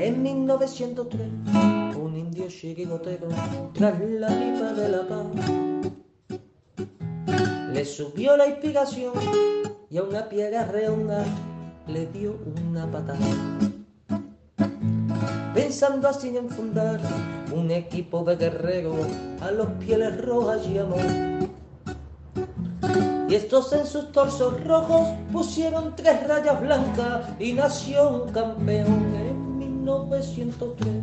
En 1903, un indio chirigotero, tras la pipa de la paz, le subió la inspiración y a una piedra redonda le dio una patada. Pensando así en fundar un equipo de guerreros a los pieles rojas y amor. Y estos en sus torsos rojos pusieron tres rayas blancas y nació un campeón 1903.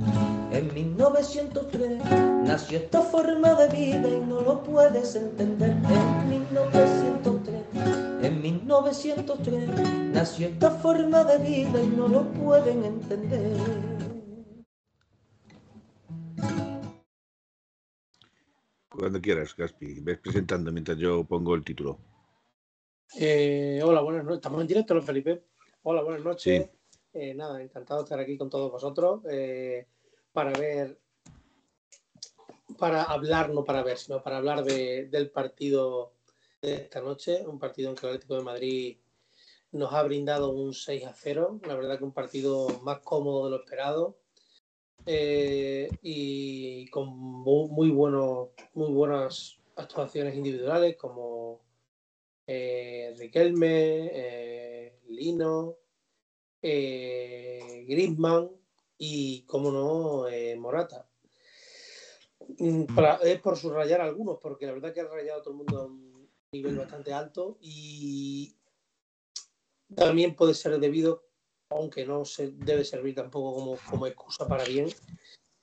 En 1903 nació esta forma de vida y no lo puedes entender. En 1903, en 1903 nació esta forma de vida y no lo pueden entender. Cuando quieras, Gaspi. Ves presentando mientras yo pongo el título. Eh, hola, buenas noches. Estamos en directo, ¿no, Felipe? Hola, buenas noches. Eh, nada, encantado de estar aquí con todos vosotros eh, para ver, para hablar, no para ver, sino para hablar de- del partido de esta noche, un partido en que el Atlético de Madrid nos ha brindado un 6 a 0, la verdad que un partido más cómodo de lo esperado eh, y con mu- muy, buenos, muy buenas actuaciones individuales como Riquelme, Lino, eh, Griezmann y, como no, eh, Morata. Mm, para- es por subrayar algunos, porque la verdad que ha rayado todo el mundo a un nivel bastante alto y también puede ser debido, aunque no se debe servir tampoco como, como excusa para bien,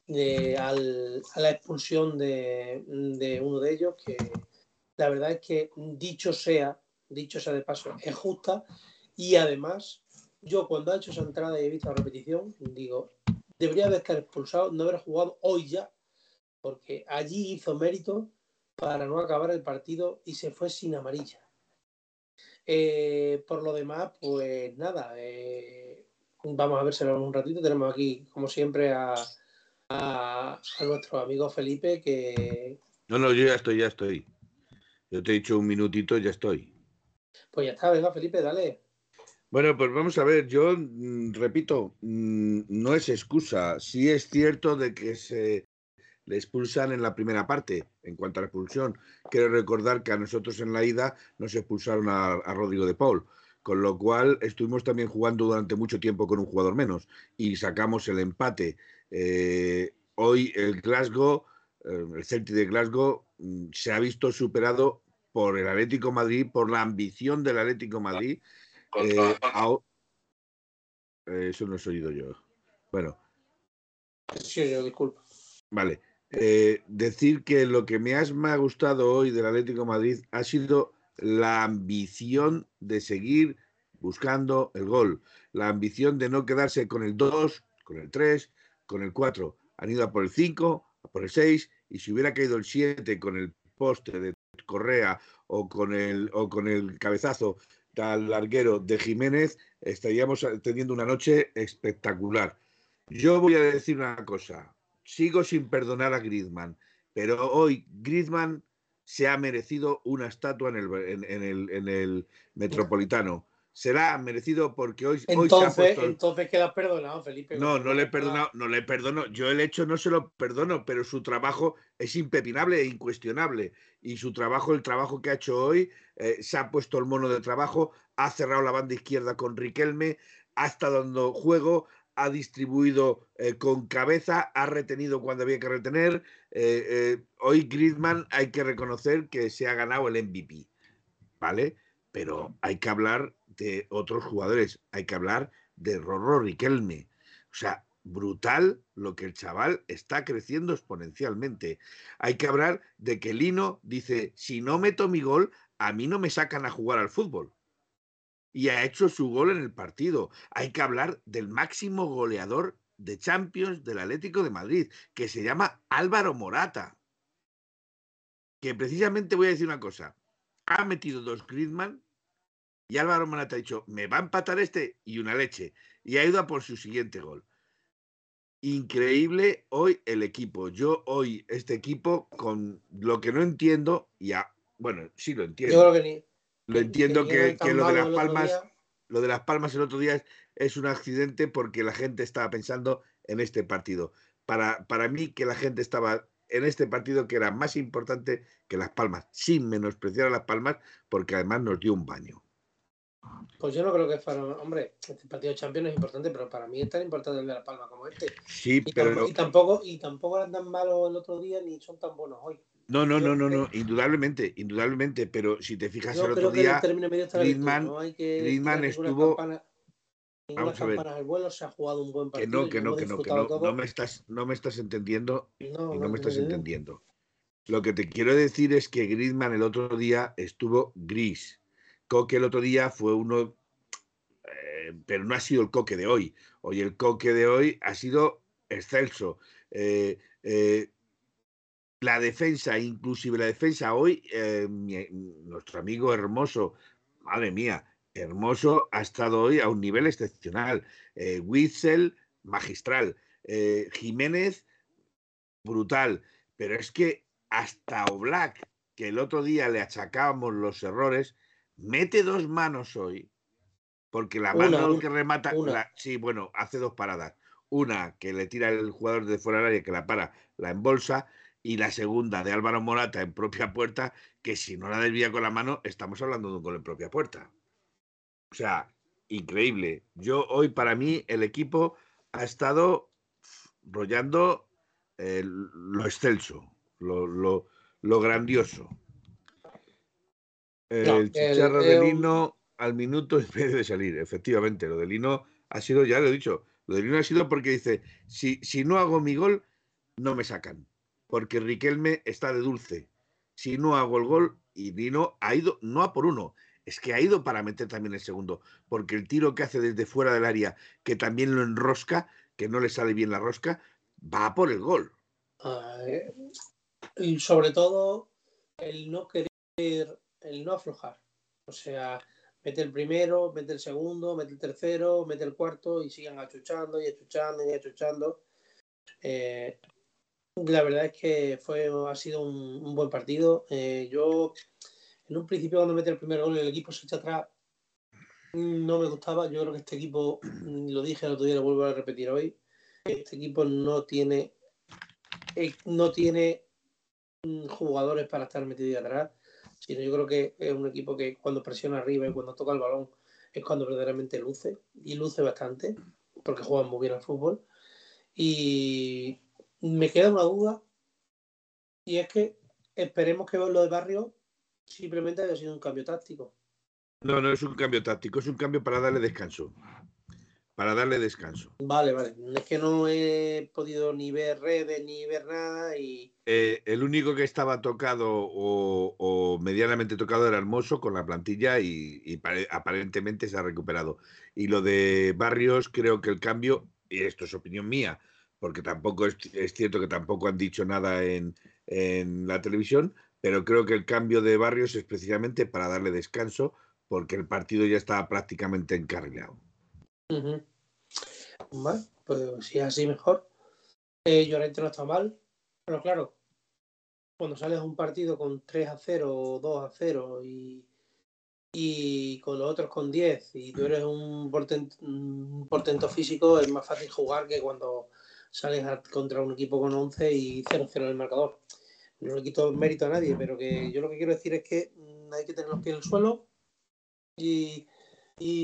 de- al- a la expulsión de, de uno de ellos, que la verdad es que dicho sea, dicho sea de paso, es justa y además yo cuando ha hecho esa entrada y he visto la repetición, digo, debería de estar expulsado, no haber jugado hoy ya, porque allí hizo mérito para no acabar el partido y se fue sin amarilla. Eh, por lo demás, pues nada, eh, vamos a vérselo un ratito. Tenemos aquí, como siempre, a, a, a nuestro amigo Felipe, que No, no, yo ya estoy, ya estoy. Yo te he dicho un minutito, ya estoy. pues ya está, venga Felipe, dale. Bueno, pues vamos a ver, yo mm, repito, mm, no es excusa. Sí es cierto de que se le expulsan en la primera parte, en cuanto a la expulsión. Quiero recordar que a nosotros en la ida nos expulsaron a, Rodrigo de Paul, con lo cual estuvimos también jugando durante mucho tiempo con un jugador menos y sacamos el empate. Eh, hoy el Glasgow, eh, el Celtic de Glasgow, mm, se ha visto superado por el Atlético Madrid, por la ambición del Atlético Madrid. Eh, ao- eh, eso no he oído yo. Bueno, Sí, yo, disculpa. vale. Eh, decir que lo que me has- me ha gustado hoy del Atlético de Madrid ha sido la ambición de seguir buscando el gol, la ambición de no quedarse con el 2, con el 3, con el 4. Han ido a por el 5, a por el 6 y si hubiera caído el 7 con el poste de Correa o con el, o con el cabezazo al larguero de Jiménez, estaríamos teniendo una noche espectacular. Yo voy a decir una cosa, sigo sin perdonar a Griezmann, pero hoy Griezmann se ha merecido una estatua en el, en, en el, en el Metropolitano. Será merecido porque hoy, hoy se ha Entonces, puesto... entonces quedas perdonado, Felipe. No, no le he perdonado, no le perdono. Yo el hecho no se lo perdono, pero su trabajo es impepinable e incuestionable. Y su trabajo, el trabajo que ha hecho hoy, eh, se ha puesto el mono de trabajo, ha cerrado la banda izquierda con Riquelme, ha estado dando juego, ha distribuido eh, con cabeza, ha retenido cuando había que retener. Eh, hoy Griezmann hay que reconocer que se ha ganado el MVP, ¿vale? Pero hay que hablar de otros jugadores, hay que hablar de Rorro Riquelme. O sea, brutal lo que el chaval está creciendo exponencialmente. Hay que hablar de que Lino dice, si no meto mi gol, a mí no me sacan a jugar al fútbol. Y ha hecho su gol en el partido. Hay que hablar del máximo goleador de Champions del Atlético de Madrid, que se llama Álvaro Morata. Que precisamente voy a decir una cosa. Ha metido dos Griezmann y Álvaro Morata ha dicho, me va a empatar este y una leche. Y ha ido a por su siguiente gol. Increíble hoy el equipo. Yo hoy este equipo con lo que no entiendo, ya, bueno, sí lo entiendo. Yo creo que ni. Lo entiendo que lo de las palmas, lo de las palmas el otro día es, es un accidente porque la gente estaba pensando en este partido. Para, para mí que la gente estaba en este partido que era más importante que Las Palmas, sin menospreciar a Las Palmas, porque además nos dio un baño. Pues yo no creo que fuera, hombre, este partido de Champions es importante, pero para mí es tan importante el de La Palma como este. Sí, y, pero y tampoco, y tampoco eran tan malos el otro día ni son tan buenos hoy. No, no, no, no, no, indudablemente, indudablemente, pero si te fijas el otro día, Griezmann, estuvo Vamos a ver. Al vuelo, se ha jugado un buen partido. Que no, que no, que no, que no, me estás, no me estás entendiendo no, y no, me estás entendiendo. Lo que te quiero decir es que Griezmann el otro día estuvo gris. Coque el otro día fue uno, eh, pero no ha sido el Coque de hoy. Hoy el Coque de hoy ha sido excelso. Eh, eh, la defensa, inclusive la defensa hoy, nuestro amigo hermoso, madre mía, Hermoso ha estado hoy a un nivel excepcional. Witzel, magistral. Jiménez, brutal. Pero es que hasta Oblak, que el otro día le achacábamos los errores, mete dos manos hoy. Porque la mano que remata. sí, bueno, hace dos paradas. Una que le tira el jugador de fuera del área, que la para, la embolsa. Y la segunda de Álvaro Morata en propia puerta, que si no la desvía con la mano, estamos hablando de un gol en propia puerta. O sea, increíble. Yo hoy para mí el equipo ha estado rollando eh, lo excelso, lo, grandioso. El chicharro de Lino al minuto y medio de salir, efectivamente. Lo de Lino ha sido, ya lo he dicho, lo de Lino ha sido porque dice, si, si no hago mi gol, no me sacan. Porque Riquelme está de dulce. Si no hago el gol, y Lino ha ido, no a por uno, es que ha ido para meter también el segundo, porque el tiro que hace desde fuera del área, que también lo enrosca, que no le sale bien la rosca, va por el gol. y sobre todo el no querer, el no aflojar. O sea, mete el primero, mete el segundo, mete el tercero, mete el cuarto y sigan achuchando y achuchando y achuchando. Eh, la verdad es que fue, ha sido un, buen partido. Eh, yo en un principio cuando mete el primer gol el equipo se echa atrás, no me gustaba. Yo creo que este equipo, lo dije el otro día, lo vuelvo a repetir hoy, este equipo no tiene, eh, no tiene mm, jugadores para estar metido atrás, sino yo creo que es un equipo que cuando presiona arriba y cuando toca el balón es cuando verdaderamente luce, y luce bastante, porque juegan muy bien al fútbol. Y me queda una duda, y es que esperemos que lo de Barrio simplemente haya sido un cambio táctico. No, no es un cambio táctico, es un cambio para darle descanso. Para darle descanso. Vale, vale. Es que no he podido ni ver redes ni ver nada y. Eh, el único que estaba tocado o, medianamente tocado era Hermoso con la plantilla y, aparentemente se ha recuperado. Y lo de Barrios, creo que el cambio, y esto es opinión mía, porque tampoco es, cierto que tampoco han dicho nada en, en la televisión, pero creo que el cambio de Barrios es precisamente para darle descanso, porque el partido ya estaba prácticamente encarrilado. Bueno, pues si es así mejor. Eh, Llorente no está mal, pero claro, cuando sales a un partido con 3 a 0 o 2 a 0 y, y con los otros con 10 y tú eres un portento, físico, es más fácil jugar que cuando sales contra un equipo con 11 y 0-0 en el marcador no le quito mérito a nadie, pero que yo lo que quiero decir es que hay que tener los pies en el suelo y,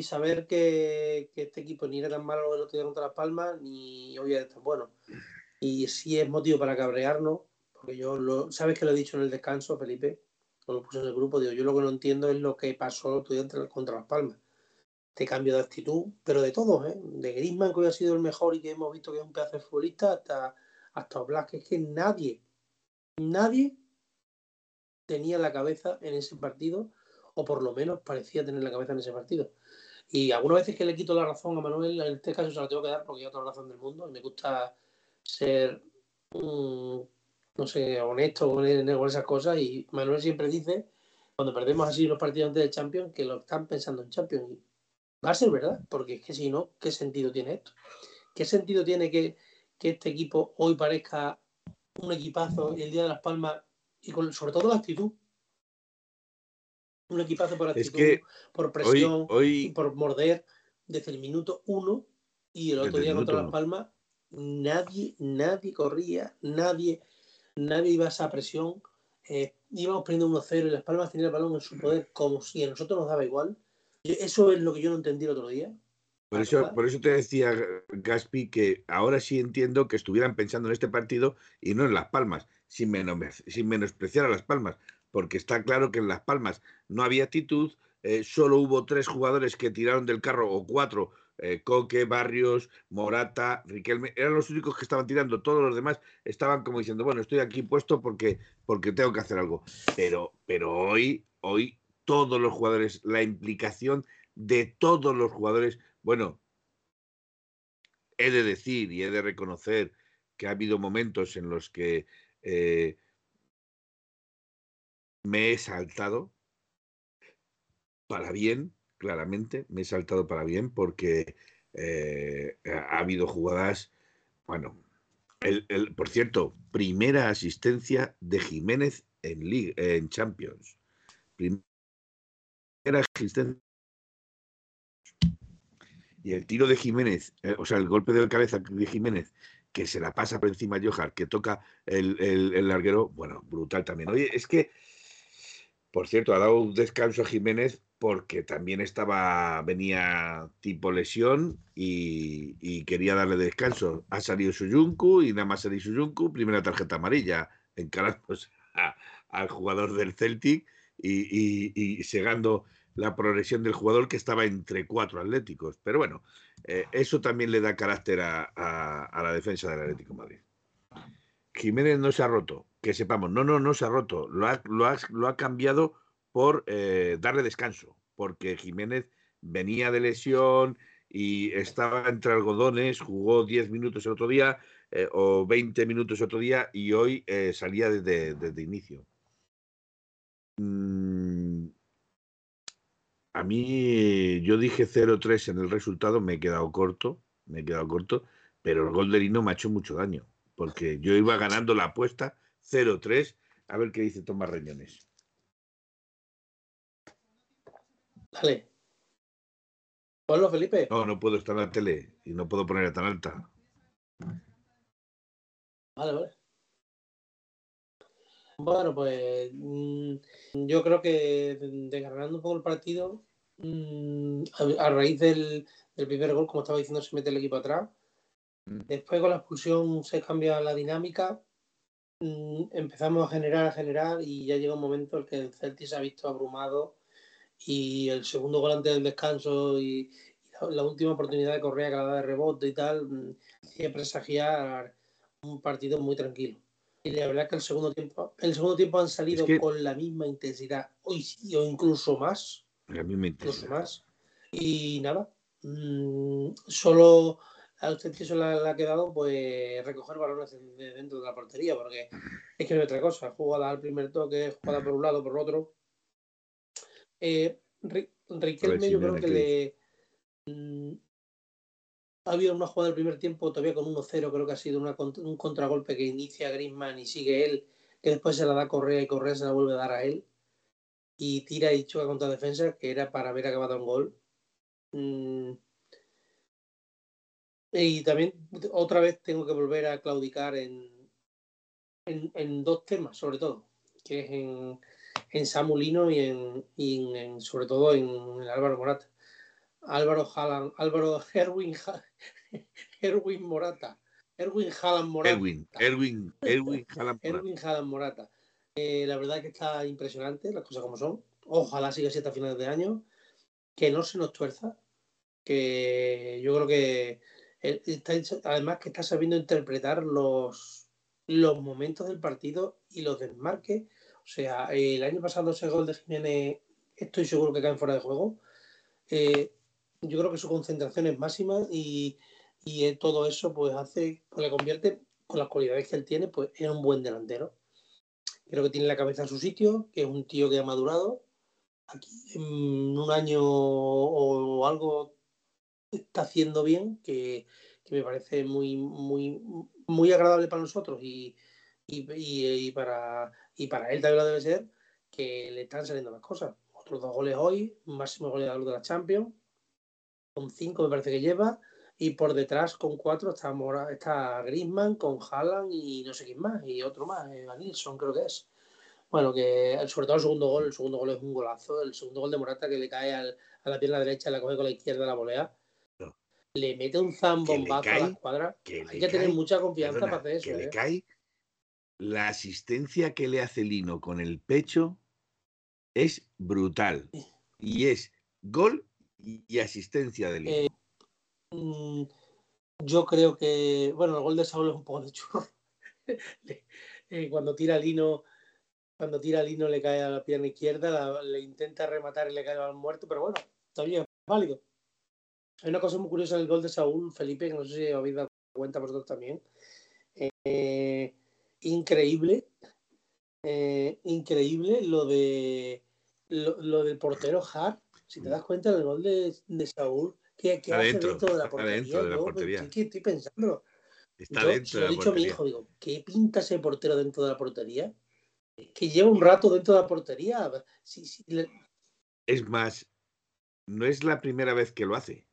saber que, este equipo ni era tan malo el otro día contra Las Palmas, ni hoy es tan bueno. Y si es motivo para cabrearnos, porque yo lo, sabes que lo he dicho en el descanso, Felipe, o lo puse en el grupo, digo, yo lo que no entiendo es lo que pasó el otro día contra Las Palmas. Este cambio de actitud, pero de todos, ¿eh? de Grisman, que hoy ha sido el mejor y que hemos visto que es un pedazo de futbolista, hasta, hasta Oblak, que es que nadie, nadie tenía la cabeza en ese partido, o por lo menos parecía tener la cabeza en ese partido. Y algunas veces que le quito la razón a Manuel, en este caso se la tengo que dar porque yo toda la razón del mundo. Me gusta ser, no sé, honesto con, esas cosas. Y Manuel siempre dice, cuando perdemos así los partidos antes de Champions, que lo están pensando en Champions. Y va a ser verdad, porque es que si no, ¿qué sentido tiene esto? ¿Qué sentido tiene que, que este equipo hoy parezca un equipazo y el Día de las Palmas, y con, sobre todo la actitud. Un equipazo por actitud, por presión y por morder desde el minuto uno y el otro día contra Las Palmas nadie, nadie corría, nadie, nadie iba a esa presión. Eh, íbamos perdiendo 1-0 y Las Palmas tenía el balón en su poder como si a nosotros nos daba igual. Eso es lo que yo no entendí el otro día. Por eso, por eso te decía, Gaspi, que ahora sí entiendo que estuvieran pensando en este partido y no en Las Palmas, sin, sin menospreciar a Las Palmas, porque está claro que en Las Palmas no había actitud, eh, solo hubo tres jugadores que tiraron del carro, o cuatro, eh, Coque, Barrios, Morata, Riquelme, eran los únicos que estaban tirando, todos los demás estaban como diciendo, bueno, estoy aquí puesto porque, porque tengo que hacer algo. Pero, pero hoy, hoy todos los jugadores, la implicación de todos los jugadores, bueno, he de decir y he de reconocer que ha habido momentos en los que eh, me he saltado para bien, claramente, me he saltado para bien porque eh, ha habido jugadas, bueno, el, por cierto, primera asistencia de Jiménez en, en Champions. Primera asistencia. Y el tiro de Jiménez, eh, o sea, el golpe de cabeza de Jiménez, que se la pasa por encima a Johar, que toca el, el larguero, bueno, brutal también. Oye, es que, por cierto, ha dado un descanso a Jiménez porque también estaba, venía tipo lesión y, quería darle descanso. Ha salido Suyuncu y nada más salió Suyuncu, primera tarjeta amarilla, encaramos al jugador del Celtic y, y, segando la progresión del jugador que estaba entre cuatro atléticos. Pero bueno, eh, eso también le da carácter a, la defensa del Atlético Madrid. Jiménez no se ha roto, que sepamos, no, no, no se ha roto, lo ha, lo lo ha cambiado por eh, darle descanso, porque Jiménez venía de lesión y estaba entre algodones, jugó 10 minutos el otro día eh, o 20 minutos el otro día y hoy eh, salía desde, desde inicio. Mm, a mí, yo dije 0-3 en el resultado, me he quedado corto, me he quedado corto, pero el gol de Lino me ha hecho mucho daño, porque yo iba ganando la apuesta 0-3. A ver qué dice Tomás Reñones. Dale. Ponlo, Felipe. No, no puedo estar en la tele y no puedo ponerla tan alta. Vale, vale. Bueno, pues mm, yo creo que desgranando un poco el partido, mm, a, raíz del, primer gol, como estaba diciendo, se mete el equipo atrás. Mm. Después con la expulsión se cambia la dinámica. empezamos a generar, a generar y ya llega un momento en el que el Celtic se ha visto abrumado y el segundo gol antes del descanso y, la, última oportunidad de Correa que la da de rebote y tal, mm, siempre presagiar un partido muy tranquilo. Y la verdad es que el segundo tiempo, el segundo tiempo han salido con la misma intensidad, hoy sí, o incluso más. La misma intensidad. Incluso más. Y nada, mmm, solo a usted que le, ha quedado pues recoger balones dentro de la portería, porque es que no hay otra cosa, jugada al primer toque, jugada por un lado, por otro, eh, Riquelme, yo creo que le. Mm, ha habido una jugada del primer tiempo todavía con 1-0, creo que ha sido un contragolpe que inicia Griezmann y sigue él, que después se la da Correa y Correa se la vuelve a dar a él. Y tira y choca contra defensa, que era para haber acabado un gol. Mm. Y también otra vez tengo que volver a claudicar en, en, en dos temas, sobre todo, que es en en Samulino y en, en, sobre todo en, Álvaro Morata. Álvaro Haaland, Álvaro Erwin, Erwin Morata. Erwin Haaland Morata. Erwin, Erwin, Erwin Haaland Morata. Erwin Haaland Morata. Eh, la verdad es que está impresionante, las cosas como son. Ojalá siga así hasta finales de año. Que no se nos tuerza. Que yo creo que está, además que está sabiendo interpretar los, los momentos del partido y los desmarques o sea, el año pasado ese gol de Jiménez estoy seguro que cae fuera de juego. Eh, yo creo que su concentración es máxima y, todo eso pues hace, pues le convierte con las cualidades que él tiene, pues en un buen delantero. Creo que tiene la cabeza en su sitio, que es un tío que ha madurado. Aquí en un año o algo está haciendo bien, que, me parece muy, muy, muy agradable para nosotros y, y, para, y para él también lo debe ser que le están saliendo las cosas. Otros dos goles hoy, máximo goleador de la Champions, con cinco me parece que lleva, y por detrás con cuatro está, Mora, está Griezmann, con Haaland y no sé quién más, y otro más, eh, Nilsson creo que es. Bueno, que sobre todo el segundo gol, el segundo gol es un golazo, el segundo gol de Morata que le cae al, a la pierna derecha, la coge con la izquierda la volea. Le mete un zambombazo a la escuadra. Hay que tener mucha confianza para hacer eso. Que le ¿eh? cae la asistencia que le hace Lino con el pecho es brutal. Y es gol y asistencia de Lino. Eh, yo creo que, bueno, el gol de Saúl es un poco de churro. Eh, cuando tira Lino, cuando tira Lino le cae a la pierna izquierda, le intenta rematar y le cae al muerto, pero bueno, está bien, válido. Hay una cosa muy curiosa en el gol de Saúl, Felipe, que no sé si habéis dado cuenta vosotros también. Eh, increíble, eh, increíble lo de lo, lo, del portero Hart. Si te das cuenta del gol de, de Saúl, ¿qué, qué hace dentro de la portería? Dentro de la portería. Estoy, estoy pensando. Está Yo, dentro se lo he la dicho a mi hijo, digo, ¿qué pinta ese portero dentro de la portería? Que lleva un rato dentro de la portería. Sí, sí, le- Es más, no es la primera vez que lo hace.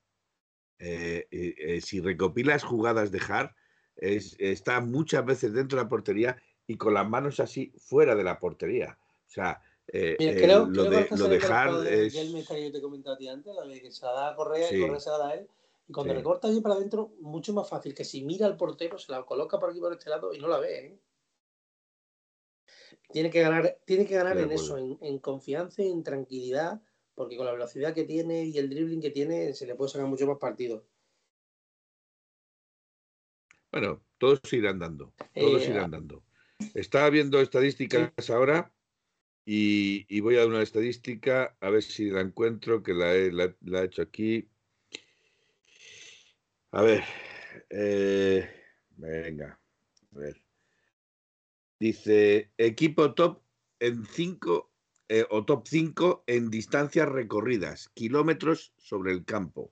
Eh, eh, eh, si recopilas jugadas de Hart, es- está muchas veces dentro de la portería y con las manos así fuera de la portería. O sea, eh, Mira, eh, creo, lo creo que de, está lo de Hart es. Riquelme, que yo te he comentado a ti antes, la de que se la da a Correa Sí. y Correa se la da a él. Y cuando Sí. recorta allí para adentro, mucho más fácil que si mira al portero, se la coloca por aquí por este lado y no la ve. Tiene que ganar, tiene que ganar en eso, en, en confianza y en tranquilidad, porque con la velocidad que tiene y el dribbling que tiene, se le puede sacar mucho más partido. Bueno, todos irán dando. Todos Eh, irán dando. Estaba viendo estadísticas ahora y, y voy a dar una estadística a ver si la encuentro, que la he, la- la he hecho aquí. A ver. eh, venga. A ver. Dice equipo top en 5 o top 5 en distancias recorridas, kilómetros sobre el campo.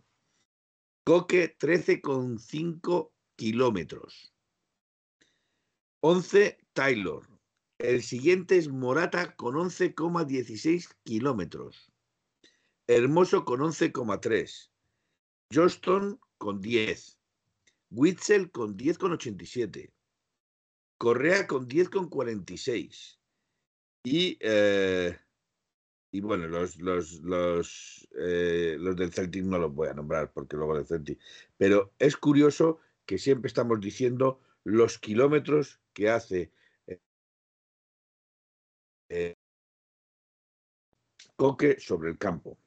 Coque 13,5 kilómetros. 11 Taylor. El siguiente es Morata con 11,16 kilómetros. Hermoso con 11,3. Johnston con 10. Witzel con 10,87. Correa con 10,46. Y, eh, y bueno, los, los, los, eh, los del Celtic no los voy a nombrar porque luego del Celtic. Pero es curioso que siempre estamos diciendo los kilómetros que hace eh, Coque sobre el campo.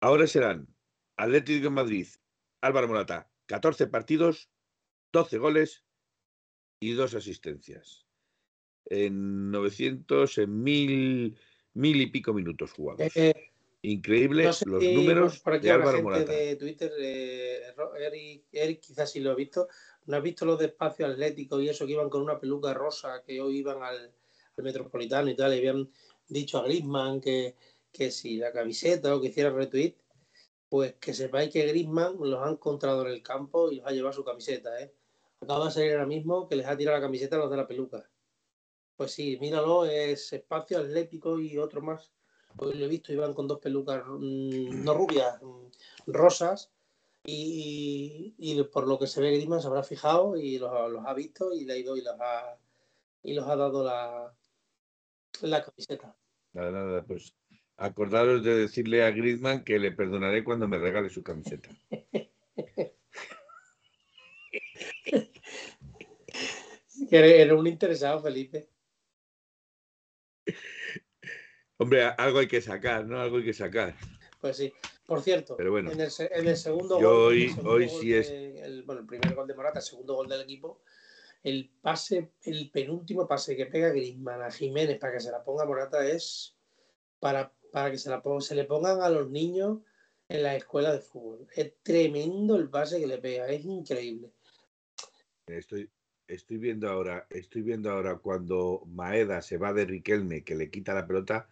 Ahora serán Atlético de Madrid, Álvaro Morata, 14 partidos, 12 goles y dos asistencias. En 900, en mil, mil y pico minutos jugados. eh, Increíble no sé los si números por aquí de Álvaro gente Morata. de Twitter, eh, Eric, Eric quizás sí lo ha visto. ¿No has visto los de espacio atlético y eso que iban con una peluca rosa, que hoy iban al, al Metropolitano y tal, y habían dicho a Griezmann que, que si la camiseta o que hiciera retweet? Pues que sepáis que Griezmann los ha encontrado en el campo y los ha llevado su camiseta, ¿eh? Acaba de salir ahora mismo que les ha tirado la camiseta a los de la peluca. Pues sí, míralo, es espacio atlético y otro más. Hoy lo he visto, iban con dos pelucas, mm, no rubias, mm, rosas. Y, y por lo que se ve, Griezmann se habrá fijado y los, los ha visto y le ha ido y los ha, y los ha dado la, la camiseta. Nada, nada, pues acordaros de decirle a Griezmann que le perdonaré cuando me regale su camiseta. Eres un interesado, Felipe. Hombre, algo hay que sacar, ¿no? Algo hay que sacar. Pues sí. Por cierto, Pero bueno, en, el, se- en el segundo gol, en el hoy- segundo hoy gol sí es- el, bueno, el primer gol de Morata, el segundo gol del equipo, el pase, el penúltimo pase que pega Griezmann a Jiménez para que se la ponga Morata es para, para que se, la pon- se le pongan a los niños en la escuela de fútbol. Es tremendo el pase que le pega, es increíble. estoy, estoy viendo ahora, estoy viendo ahora cuando Maeda se va de Riquelme, que le quita la pelota,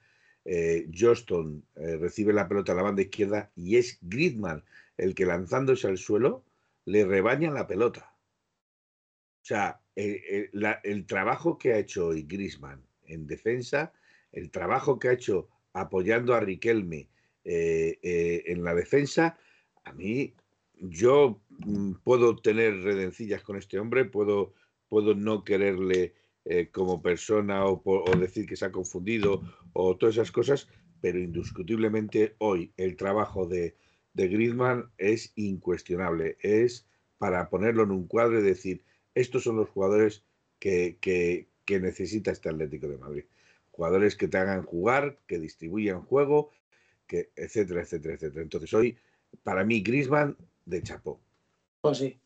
eh, Johnston eh, recibe la pelota a la banda izquierda y es Griezmann el que lanzándose al suelo le rebaña la pelota. O sea, el trabajo que ha hecho hoy Griezmann en defensa, el trabajo que ha hecho apoyando a Riquelme eh, en la defensa, a mí, yo mm, puedo tener redencillas con este hombre, puedo, puedo no quererle como persona o, decir que se ha confundido o todas esas cosas, pero indiscutiblemente hoy el trabajo de, de Griezmann es incuestionable. Es para ponerlo en un cuadro y decir, estos son los jugadores que, que, que necesita este Atlético de Madrid. Jugadores que te hagan jugar, que distribuyan juego, que etcétera, etcétera, etcétera. Entonces hoy, para mí, Griezmann de chapó. Pues sí.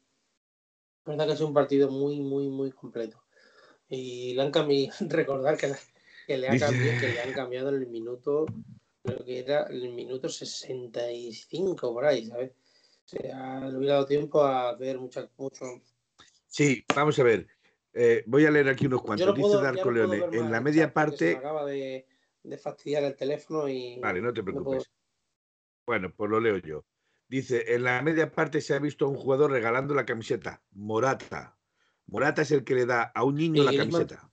La verdad que es un partido muy, muy, muy completo. Y han cambiado, recordar que, que, le, ha cambiado, que le han cambiado el minuto, creo que era el minuto 65 por ahí, ¿sabes? O sea, le hubiera dado tiempo a ver mucho. mucho... Sí, vamos a ver. Eh, voy a leer aquí unos cuantos. No Dice puedo, Darko no Leone, en la media parte. Se acaba de, de, fastidiar el teléfono y. Vale, no te preocupes. No bueno, pues lo leo yo. Dice, en la media parte se ha visto a un jugador regalando la camiseta, Morata. Morata es el que le da a un niño la camiseta.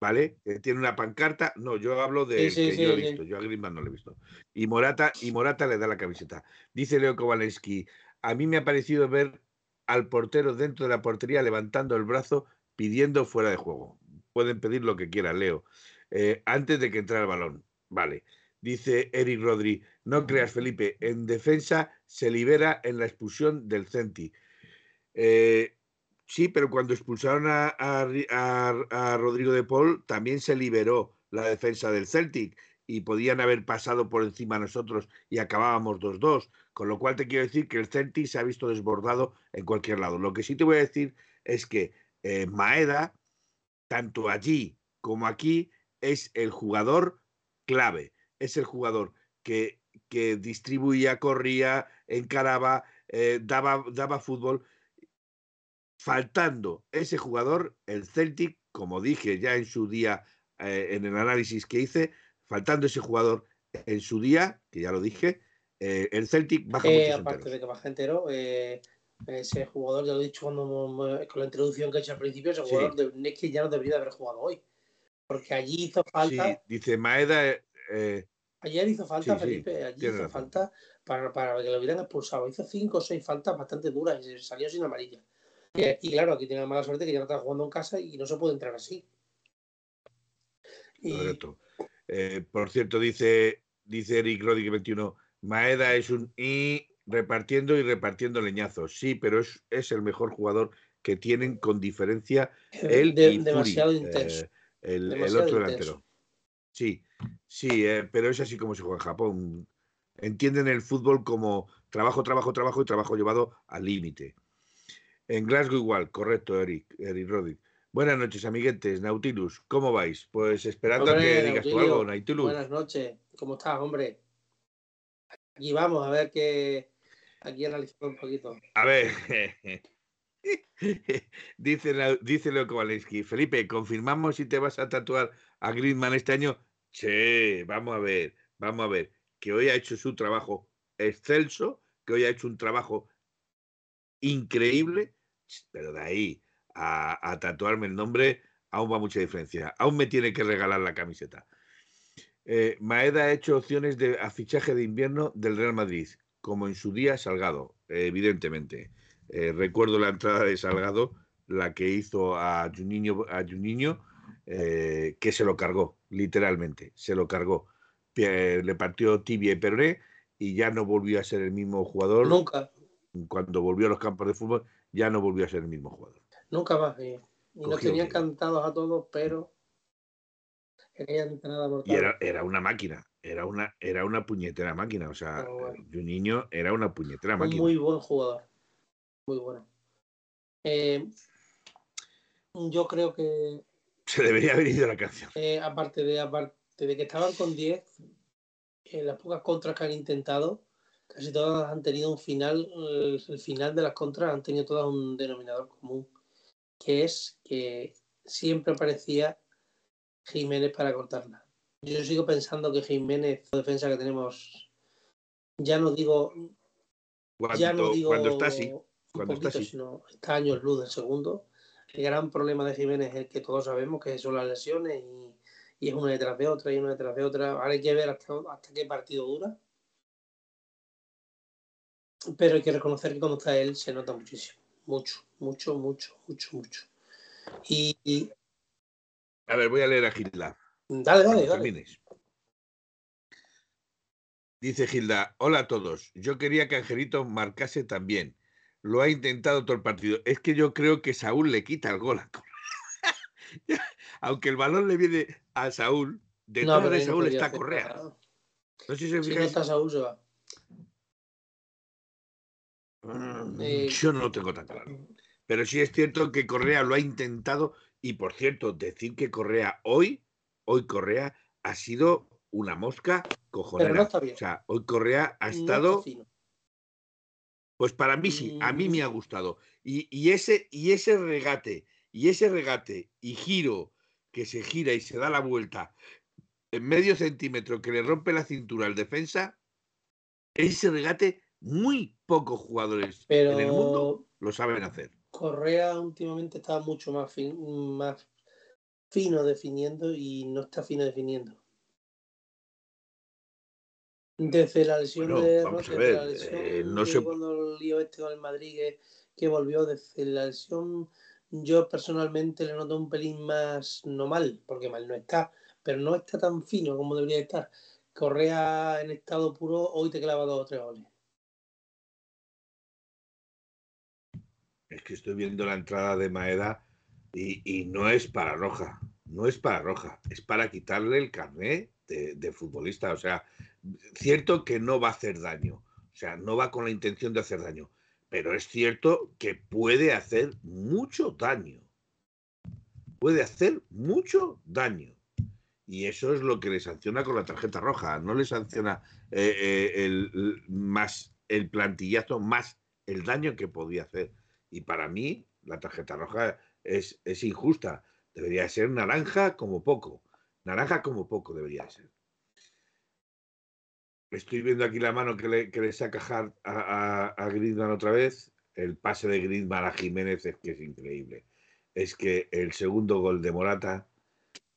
¿Vale? Que tiene una pancarta. No, yo hablo de sí, sí, que sí, yo he visto. Yo a Griezmann no lo he visto. Y Morata, y Morata le da la camiseta. Dice Leo Kowalski, a mí me ha parecido ver al portero dentro de la portería levantando el brazo pidiendo fuera de juego. Pueden pedir lo que quieran, Leo. Eh, antes de que entre el balón. Vale. Dice Eric Rodri, no creas, Felipe, en defensa se libera en la expulsión del Centi. Eh, sí, pero cuando expulsaron a, a, a, Rodrigo de Paul, también se liberó la defensa del Celtic y podían haber pasado por encima nosotros y acabábamos 2-2. Con lo cual te quiero decir que el Celtic se ha visto desbordado en cualquier lado. Lo que sí te voy a decir es que eh, Maeda, tanto allí como aquí, es el jugador clave, es el jugador que, que distribuía, corría, encaraba, eh, daba, daba fútbol. Faltando ese jugador, el Celtic, como dije ya en su día, eh, en el análisis que hice, faltando ese jugador en su día, que ya lo dije, eh, el Celtic baja eh, Aparte enteros. de que baja entero, eh, ese jugador, ya lo he dicho cuando, con la introducción que he hecho al principio, ese jugador sí. de que ya no debería haber jugado hoy. Porque allí hizo falta. Sí, dice Maeda. Eh, Ayer hizo falta, sí, Felipe, allí hizo razón. falta para, para, que lo hubieran expulsado. Hizo cinco o seis faltas bastante duras y salió sin amarilla. Y, claro, aquí tiene la mala suerte que ya no está jugando en casa y no se puede entrar así. Y... Correcto. Eh, por cierto, dice, dice Eric Rodríguez 21, Maeda es un y repartiendo y repartiendo leñazos. Sí, pero es, es el mejor jugador que tienen con diferencia él de, y demasiado Fury, intenso. Eh, el, demasiado el, otro intenso. delantero. Sí, sí, eh, pero es así como se juega en Japón. Entienden el fútbol como trabajo, trabajo, trabajo y trabajo llevado al límite. En Glasgow igual, correcto, Eric, Eric Rodríguez. Buenas noches, amiguetes. Nautilus, ¿cómo vais? Pues esperando hombre, a que digas Nautilio, tú algo, Nautilus. Buenas noches, ¿cómo estás, hombre? Aquí vamos a ver que aquí analizamos un poquito. A ver, dice, dice Leo Kowalski. Felipe, ¿confirmamos si te vas a tatuar a Griezmann este año? Che, vamos a ver, vamos a ver. Que hoy ha hecho su trabajo excelso, que hoy ha hecho un trabajo increíble, pero de ahí a, tatuarme el nombre, aún va mucha diferencia. Aún me tiene que regalar la camiseta. Eh, Maeda ha hecho opciones de a fichaje de invierno del Real Madrid, como en su día Salgado, eh, evidentemente. Eh, recuerdo la entrada de Salgado, la que hizo a Juninho, a Juninho que se lo cargó, literalmente, se lo cargó. Le partió tibia y peroné y ya no volvió a ser el mismo jugador. Nunca. Cuando volvió a los campos de fútbol, ya no volvió a ser el mismo jugador. Nunca más. Y, y nos tenían cantados a todos, pero y era, era, una máquina, era una, era una puñetera máquina. O sea, bueno. un niño era una puñetera máquina. Un muy buen jugador. Muy bueno. Eh, yo creo que. Se debería haber ido la canción. Eh, aparte, de, aparte de que estaban con 10, eh, las pocas contras que han intentado, casi todas han tenido un final. El, el final de las contras han tenido todas un denominador común, que es que siempre parecía Jiménez para cortarla. Yo sigo pensando que Jiménez, la defensa que tenemos, ya no digo. Cuando, ya no digo cuando está así. Cuando poquito, está así. Sino está años luz del segundo. El gran problema de Jiménez es el que todos sabemos que son las lesiones y, y, es una detrás de otra y una detrás de otra. Ahora hay que ver hasta, hasta qué partido dura. Pero hay que reconocer que cuando está él se nota muchísimo. Mucho, mucho, mucho, mucho, mucho. Y, A ver, voy a leer a Gilda. Dale, dale, dale. Dice Gilda, hola a todos. Yo quería que Angelito marcase también. Lo ha intentado todo el partido. Es que yo creo que Saúl le quita el gol a Aunque el balón le viene a Saúl, detrás de Saúl está Correa. No sé si se si no está Saúl, se va. Mm, eh, yo no lo tengo tan claro. Pero sí es cierto que Correa lo ha intentado. Y por cierto, decir que Correa hoy, hoy Correa ha sido una mosca cojonera. O sea, hoy Correa ha estado. pues para mí sí, a mí me ha mm. gustado. Y, ese, y ese regate, y ese regate y giro que se gira y se da la vuelta en medio centímetro que le rompe la cintura al defensa, ese regate muy pocos jugadores en el mundo lo saben hacer. Correa últimamente estaba mucho más, más fino definiendo y no está fino definiendo. Desde la lesión de vamos a ver, eh, no sé cuando el lío este con el Madrid que, volvió desde la lesión yo personalmente le noto un pelín más no mal, porque mal no está, pero no está tan fino como debería estar. Correa en estado puro hoy te clava dos o tres goles. Es que estoy viendo la entrada de Maeda y, no es para roja, no es para roja, es para quitarle el carnet de, futbolista. O sea, cierto que no va a hacer daño, o sea, no va con la intención de hacer daño, pero es cierto que puede hacer mucho daño. Puede hacer mucho daño. Y eso es lo que le sanciona con la tarjeta roja. No le sanciona eh, eh, el, más el plantillazo, más el daño que podía hacer. Y para mí, la tarjeta roja es, es injusta. Debería ser naranja como poco. Naranja como poco debería ser. Estoy viendo aquí la mano que le, que le saca a, a, Griezmann otra vez. El pase de Griezmann a Jiménez es que es increíble. Es que el segundo gol de Morata,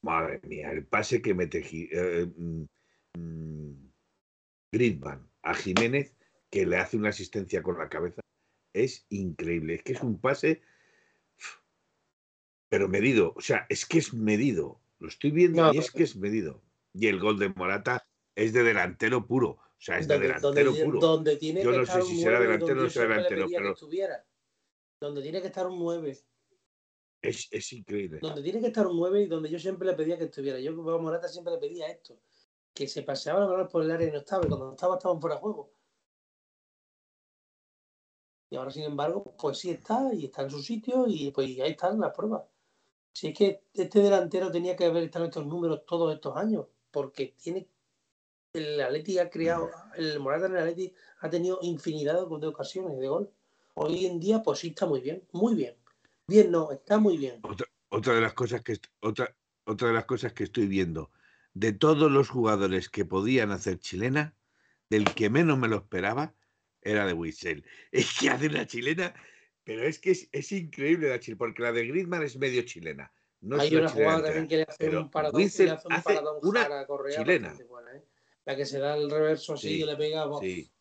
madre mía, el pase que mete eh, mm, mm, Griezmann a Jiménez, que le hace una asistencia con la cabeza, es increíble. Es que es un pase, pero medido. O sea, es que es medido. Lo estoy viendo y es que es medido. Y el gol de Morata es de delantero puro. O sea, es de delantero puro. Donde tiene Yo no sé si será delantero o no será delantero, pero. Donde tiene que estar un 9. Es, es, increíble. Donde tiene que estar un 9 y donde yo siempre le pedía que estuviera. Yo a Morata siempre le pedía esto. Que se paseaba la balón por el área y no estaba. Y cuando estaba, estaban fuera de juego. Y ahora, sin embargo, pues sí está y está en su sitio y pues ahí están las pruebas. Si es que este delantero tenía que haber estado en estos números todos estos años, porque tiene el Atleti ha creado, el Morata en el Atleti ha tenido infinidad de ocasiones de gol. Hoy en día, pues sí está muy bien, muy bien. Bien, no, está muy bien. Otra, de las cosas que otra, otra de las cosas que estoy viendo, de todos los jugadores que podían hacer chilena, del que menos me lo esperaba era de Wissel. Es que hace una chilena pero es que es, increíble la chilena, porque la de Griezmann es medio chilena. No Hay una, jugada también que le hace un paradón, le hace un paradón una Correa chilena. Buena, ¿eh? La que se da el reverso así y le pega. Sí.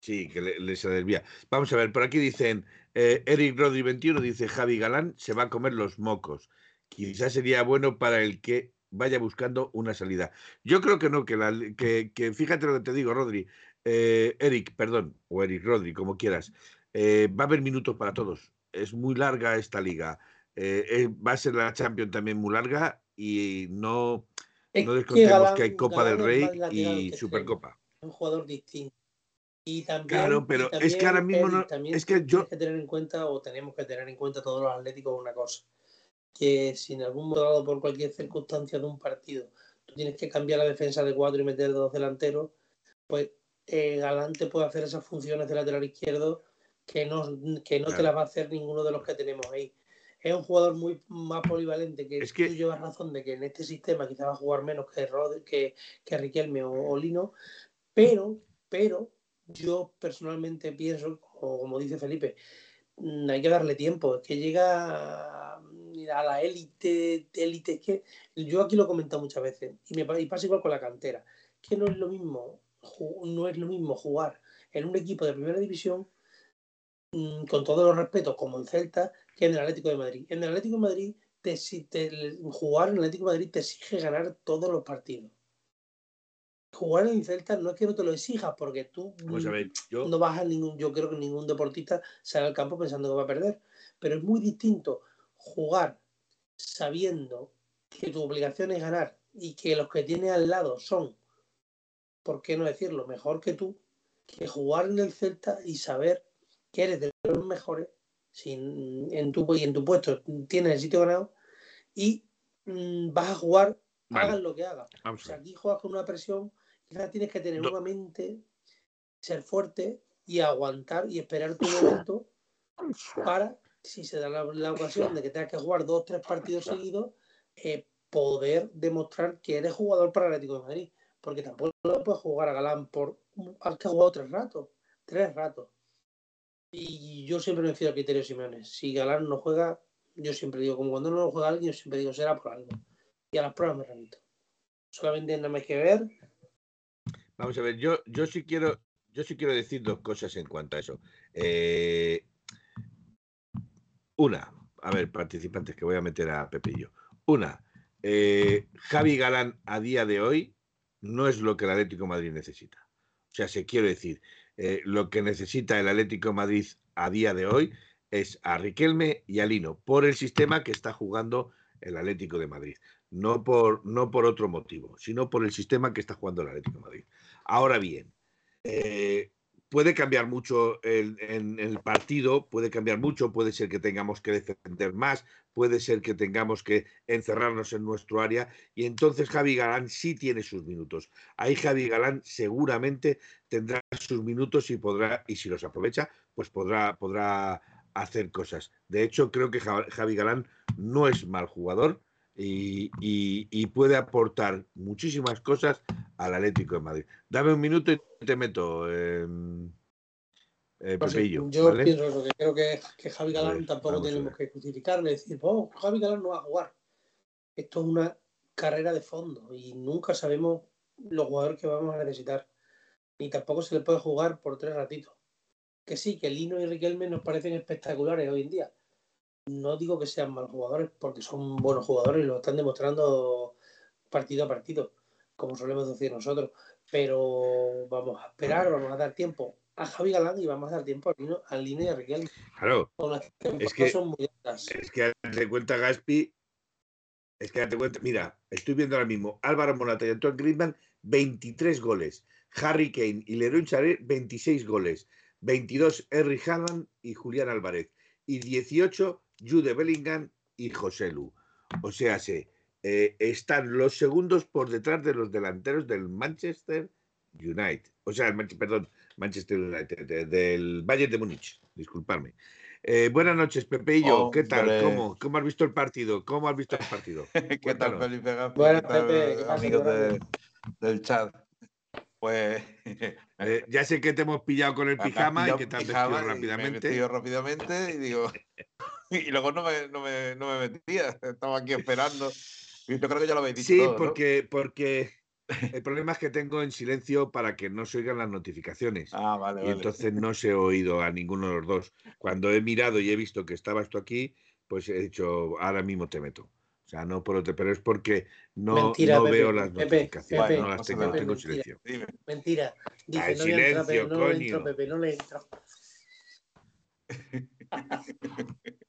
Sí, que le, se desvía. Vamos a ver, por aquí dicen, eh, Eric Rodri 21 dice, Javi Galán se va a comer los mocos. Quizás sería bueno para el que vaya buscando una salida. Yo creo que no, que, la, que, que fíjate lo que te digo, Rodri, eh, Eric, perdón, o Eric Rodri, como quieras, eh, va a haber minutos para todos. Es muy larga esta liga. Eh, va a ser la Champions también muy larga y no, no descontemos que, hay Copa del Rey y Supercopa. Un jugador distinto. Y también, claro, pero es que ahora mismo no. Es que yo. que tener en cuenta, o tenemos que tener en cuenta todos los atléticos, una cosa: que si en algún modo, por cualquier circunstancia de un partido, tú tienes que cambiar la defensa de cuatro y meter dos delanteros, pues eh, Galante puede hacer esas funciones de lateral izquierdo que no, que no te las va a hacer ninguno de los que tenemos ahí. Es un jugador muy más polivalente que, tú llevas razón de que en este sistema quizás va a jugar menos que, Rod, que, que Riquelme o, Lino, pero, pero yo personalmente pienso, como, dice Felipe, mm, hay que darle tiempo, es que llega a, la élite, élite, que yo aquí lo he comentado muchas veces y me y pasa igual con la cantera, que no es lo mismo no es lo mismo jugar en un equipo de primera división, mm, con todos los respetos, como en Celta, que en el Atlético de Madrid. En el Atlético de Madrid, te, jugar en el Atlético de Madrid te exige ganar todos los partidos. Jugar en el Celta no es que no te lo exijas, porque tú no vas a ningún, yo creo que ningún deportista sale al campo pensando que va a perder, pero es muy distinto jugar sabiendo que tu obligación es ganar y que los que tienes al lado son, ¿por qué no decirlo?, mejor que tú, que jugar en el Celta y saber que eres de los mejores sin, en tu, y en tu puesto tienes el sitio ganado y mm, vas a jugar, hagas lo que hagas. O sea, aquí juegas con una presión, quizás tienes que tener una mente, ser fuerte y aguantar y esperar tu momento para, si se da la, ocasión de que tengas que jugar dos o tres partidos seguidos, eh, poder demostrar que eres jugador para el Atlético de Madrid. Porque tampoco puedes jugar a Galán por. Has que jugado tres ratos. Tres ratos. Y yo siempre me fío a criterio Simeone. Si Galán no juega, yo siempre digo, como cuando no juega alguien, yo siempre digo, será por algo. Y a las pruebas me remito. Solamente me hay que ver. Vamos a ver, yo, yo sí quiero, yo sí quiero decir dos cosas en cuanto a eso. Eh, una, a ver, participantes que voy a meter a Pepillo. Una, eh, Javi Galán a día de hoy no es lo que el Atlético Madrid necesita. O sea, se quiere decir, eh, lo que necesita el Atlético Madrid a día de hoy es a Riquelme y a Lino, por el sistema que está jugando el Atlético de Madrid. No por, no por otro motivo, sino por el sistema que está jugando el Atlético Madrid. Ahora bien, eh, puede cambiar mucho en el, partido, puede cambiar mucho, puede ser que tengamos que defender más, puede ser que tengamos que encerrarnos en nuestro área y entonces Javi Galán sí tiene sus minutos. Ahí Javi Galán seguramente tendrá sus minutos y podrá, y si los aprovecha, pues podrá, podrá hacer cosas. De hecho, creo que Javi Galán no es mal jugador, y, puede aportar muchísimas cosas al Atlético de Madrid. Dame un minuto y te meto. Eh, pues yo pienso que creo que, que Javi Galán tampoco tenemos que justificarle, decir, oh, Javi Galán no va a jugar. Esto es una carrera de fondo y nunca sabemos los jugadores que vamos a necesitar. Ni tampoco se le puede jugar por tres ratitos. Que sí, que Lino y Riquelme nos parecen espectaculares hoy en día, no digo que sean malos jugadores porque son buenos jugadores y lo están demostrando partido a partido, como solemos decir nosotros. Pero vamos a esperar, vamos a dar tiempo a Javi Galán y vamos a dar tiempo a Lino y a Riquelme. Claro. es que, son muy Es que date cuenta, Gaspi. Es que date cuenta. Mira, estoy viendo ahora mismo Álvaro Morata y Antoine Griezmann, 23 goles. Harry Kane y Leroy Charé, 26 goles. 22 Henry Haaland y Julián Álvarez. Y 18 Jude Bellingham y José Lu. O sea, se, eh, están los segundos por detrás de los delanteros del Manchester United. O sea, perdón, Manchester United, del Bayern de Múnich, disculparme. Eh, buenas noches, Pepe y yo. ¿Qué tal? ¿Cómo, ¿Cómo has visto el partido? ¿Cómo has visto el partido? ¿Qué tal, Felipe Buenas, Pepe. Amigos del chat. Pues eh, ya sé que te hemos pillado con el pijama y que te has vestido rápidamente. Me he rápidamente y digo, y luego no me, no, me, no me metía, estaba aquí esperando. Yo creo que ya lo habéis dicho. Sí, porque, porque el problema es que tengo en silencio para que no se oigan las notificaciones. Ah, vale. Y entonces no se he oído a ninguno de los dos. Cuando he mirado y he visto que estaba esto aquí, pues he dicho, ahora mismo te meto. O sea, no por otro, pero es porque no, no veo las notificaciones, no las tengo, tengo en silencio. Mentira. Dice, no silencio, entra, no le entro, Pepe, no le entro.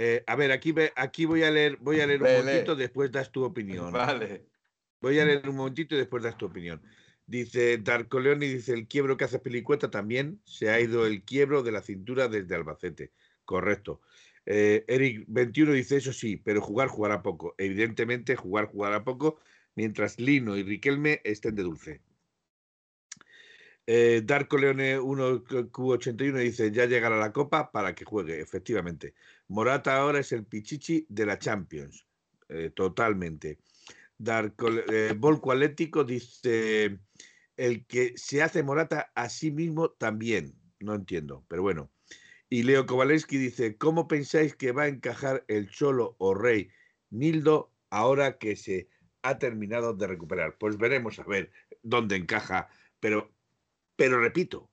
Eh, a ver, aquí, aquí voy a leer, voy a leer un momentito, después das tu opinión. Vale. Voy a leer un momentito y después das tu opinión. Dice Darko Leoni, dice el quiebro que hace Pelicueta también se ha ido el quiebro de la cintura desde Albacete. Correcto. Eh, Eric 21 dice eso sí, pero jugar jugará poco. Evidentemente, jugar jugará poco mientras Lino y Riquelme estén de dulce. Eh, Darko Leone 1Q81 dice, ya llegará la copa para que juegue, efectivamente. Morata ahora es el pichichi de la Champions, eh, totalmente. Darko, eh, Volco Atlético dice, el que se hace Morata a sí mismo también, no entiendo, pero bueno. Y Leo Kowalewski dice, ¿cómo pensáis que va a encajar el Cholo o Rey Nildo ahora que se ha terminado de recuperar? Pues veremos a ver dónde encaja, pero pero repito,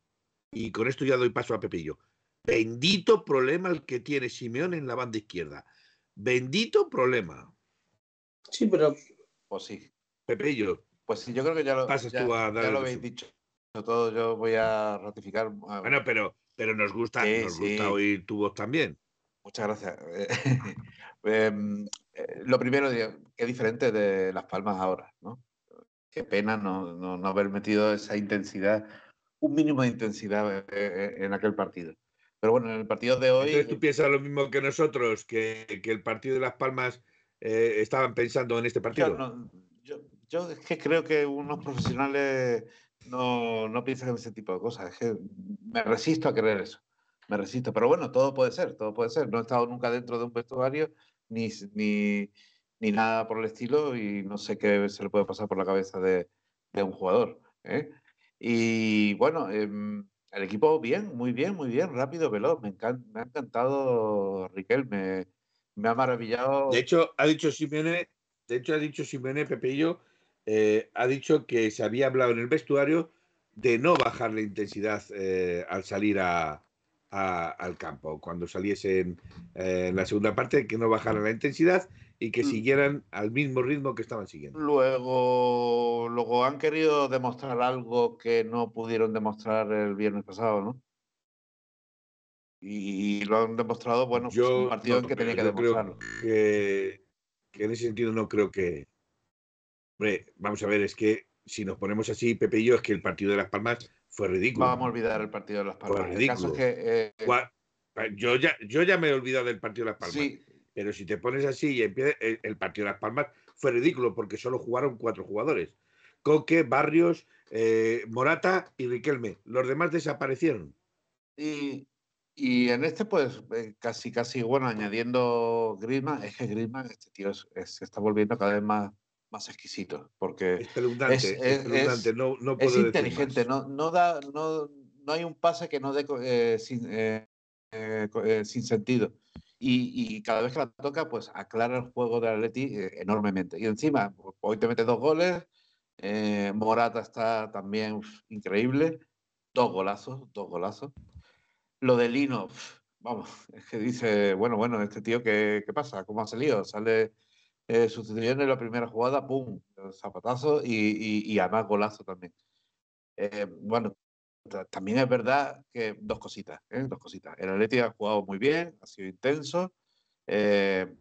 y con esto ya doy paso a Pepillo. Bendito problema el que tiene Simeón en la banda izquierda. Bendito problema. Sí, pero Pues sí. Pepillo, Pues sí, yo creo que ya lo, Pasas ya, tú a dar lo habéis dicho todo. Yo voy a ratificar. bueno, pero, pero nos gusta, Sí, nos sí. gusta oír tu voz también. Muchas gracias. Em, eh, lo primero, qué diferente de Las Palmas ahora, ¿no? Qué pena no, no- no haber metido esa intensidad, un mínimo de intensidad eh, eh, en aquel partido. Pero bueno, en el partido de hoy, Entonces tú piensas lo mismo que nosotros, que, que el partido de Las Palmas eh, estaban pensando en este yo, partido. no- yo- yo es que creo que unos profesionales no, no piensan en ese tipo de cosas. Es que me resisto a creer eso. Me resisto. Pero bueno, todo puede ser, todo puede ser. No he estado nunca dentro de un vestuario ni, ni, ni nada por el estilo y no sé qué se le puede pasar por la cabeza de, un jugador. ¿eh? Y bueno, em, el equipo bien, muy bien, muy bien, rápido, veloz. Me, encan- me ha encantado Riquel, me, ha maravillado. De hecho, ha dicho Simeone, de hecho, ha dicho Simeone Pepillo, eh, ha dicho que se había hablado en el vestuario de no bajar la intensidad eh, al salir a- a- al campo. Cuando saliesen eh, en la segunda parte, que no bajaran la intensidad y que Mm. siguieran al mismo ritmo que estaban siguiendo. Luego, luego han querido demostrar algo que no pudieron demostrar el viernes pasado, ¿no? Y, lo han demostrado, bueno, pues Yo un partido no, en que tenía que demostrarlo. que, que en ese sentido no creo que. Hombre, vamos a ver, es que si nos ponemos así, Pepe y yo, es que el partido de Las Palmas fue ridículo. Vamos a olvidar el partido de Las Palmas. El caso ridículo. es que eh, Gua- Yo ya, yo ya me he olvidado del partido de Las Palmas. sí, Pero si te pones así y empieza el, el partido de Las Palmas fue ridículo porque solo jugaron cuatro jugadores. Coque, Barrios, eh, Morata y Riquelme. Los demás desaparecieron. y, y en este, pues, eh, casi, casi, bueno, añadiendo Griezmann, es que Griezmann, este tío, es- es- se está volviendo cada vez más, más exquisito, porque Espeluznante, Es- es- espeluznante. es- no, no es puedo inteligente, no, no da, no, no hay un pase que no dé eh, sin, eh, eh, eh, sin sentido. Y, y cada vez que la toca, pues aclara el juego de Atleti eh, enormemente. Y encima, hoy te mete dos goles, eh, Morata está también uf, increíble, dos golazos, dos golazos. Lo de Lino, uf, vamos, es que dice, bueno, bueno, este tío, ¿qué, qué pasa? ¿Cómo ha salido? Sale eh, en la primera jugada, ¡pum! Zapatazo y, además golazo también. Eh, bueno, ta- también es verdad que dos cositas, ¿eh? dos cositas. El Atleti ha jugado muy bien, ha sido intenso. eh,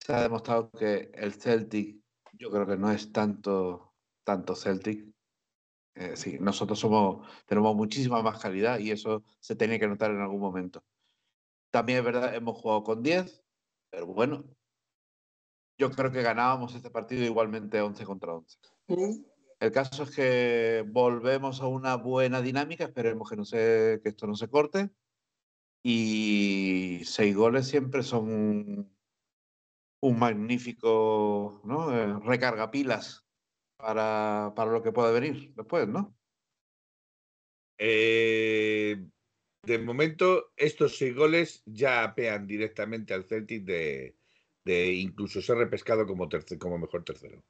se ha demostrado que el Celtic, yo creo que no es tanto, tanto Celtic. Sí, nosotros somos, tenemos muchísima más calidad y eso se tenía que notar en algún momento. También es verdad, hemos jugado con 10, pero bueno, yo creo que ganábamos este partido igualmente 11 contra 11. mm, El caso es que volvemos a una buena dinámica, esperemos que, no se, que esto no se corte. Y seis goles siempre son un, un magnífico ¿no? Eh, recarga pilas para, para lo que pueda venir después, ¿no? Eh, de momento, estos seis goles ya apean directamente al Celtic de, de incluso ser repescado como, terce- como mejor tercero.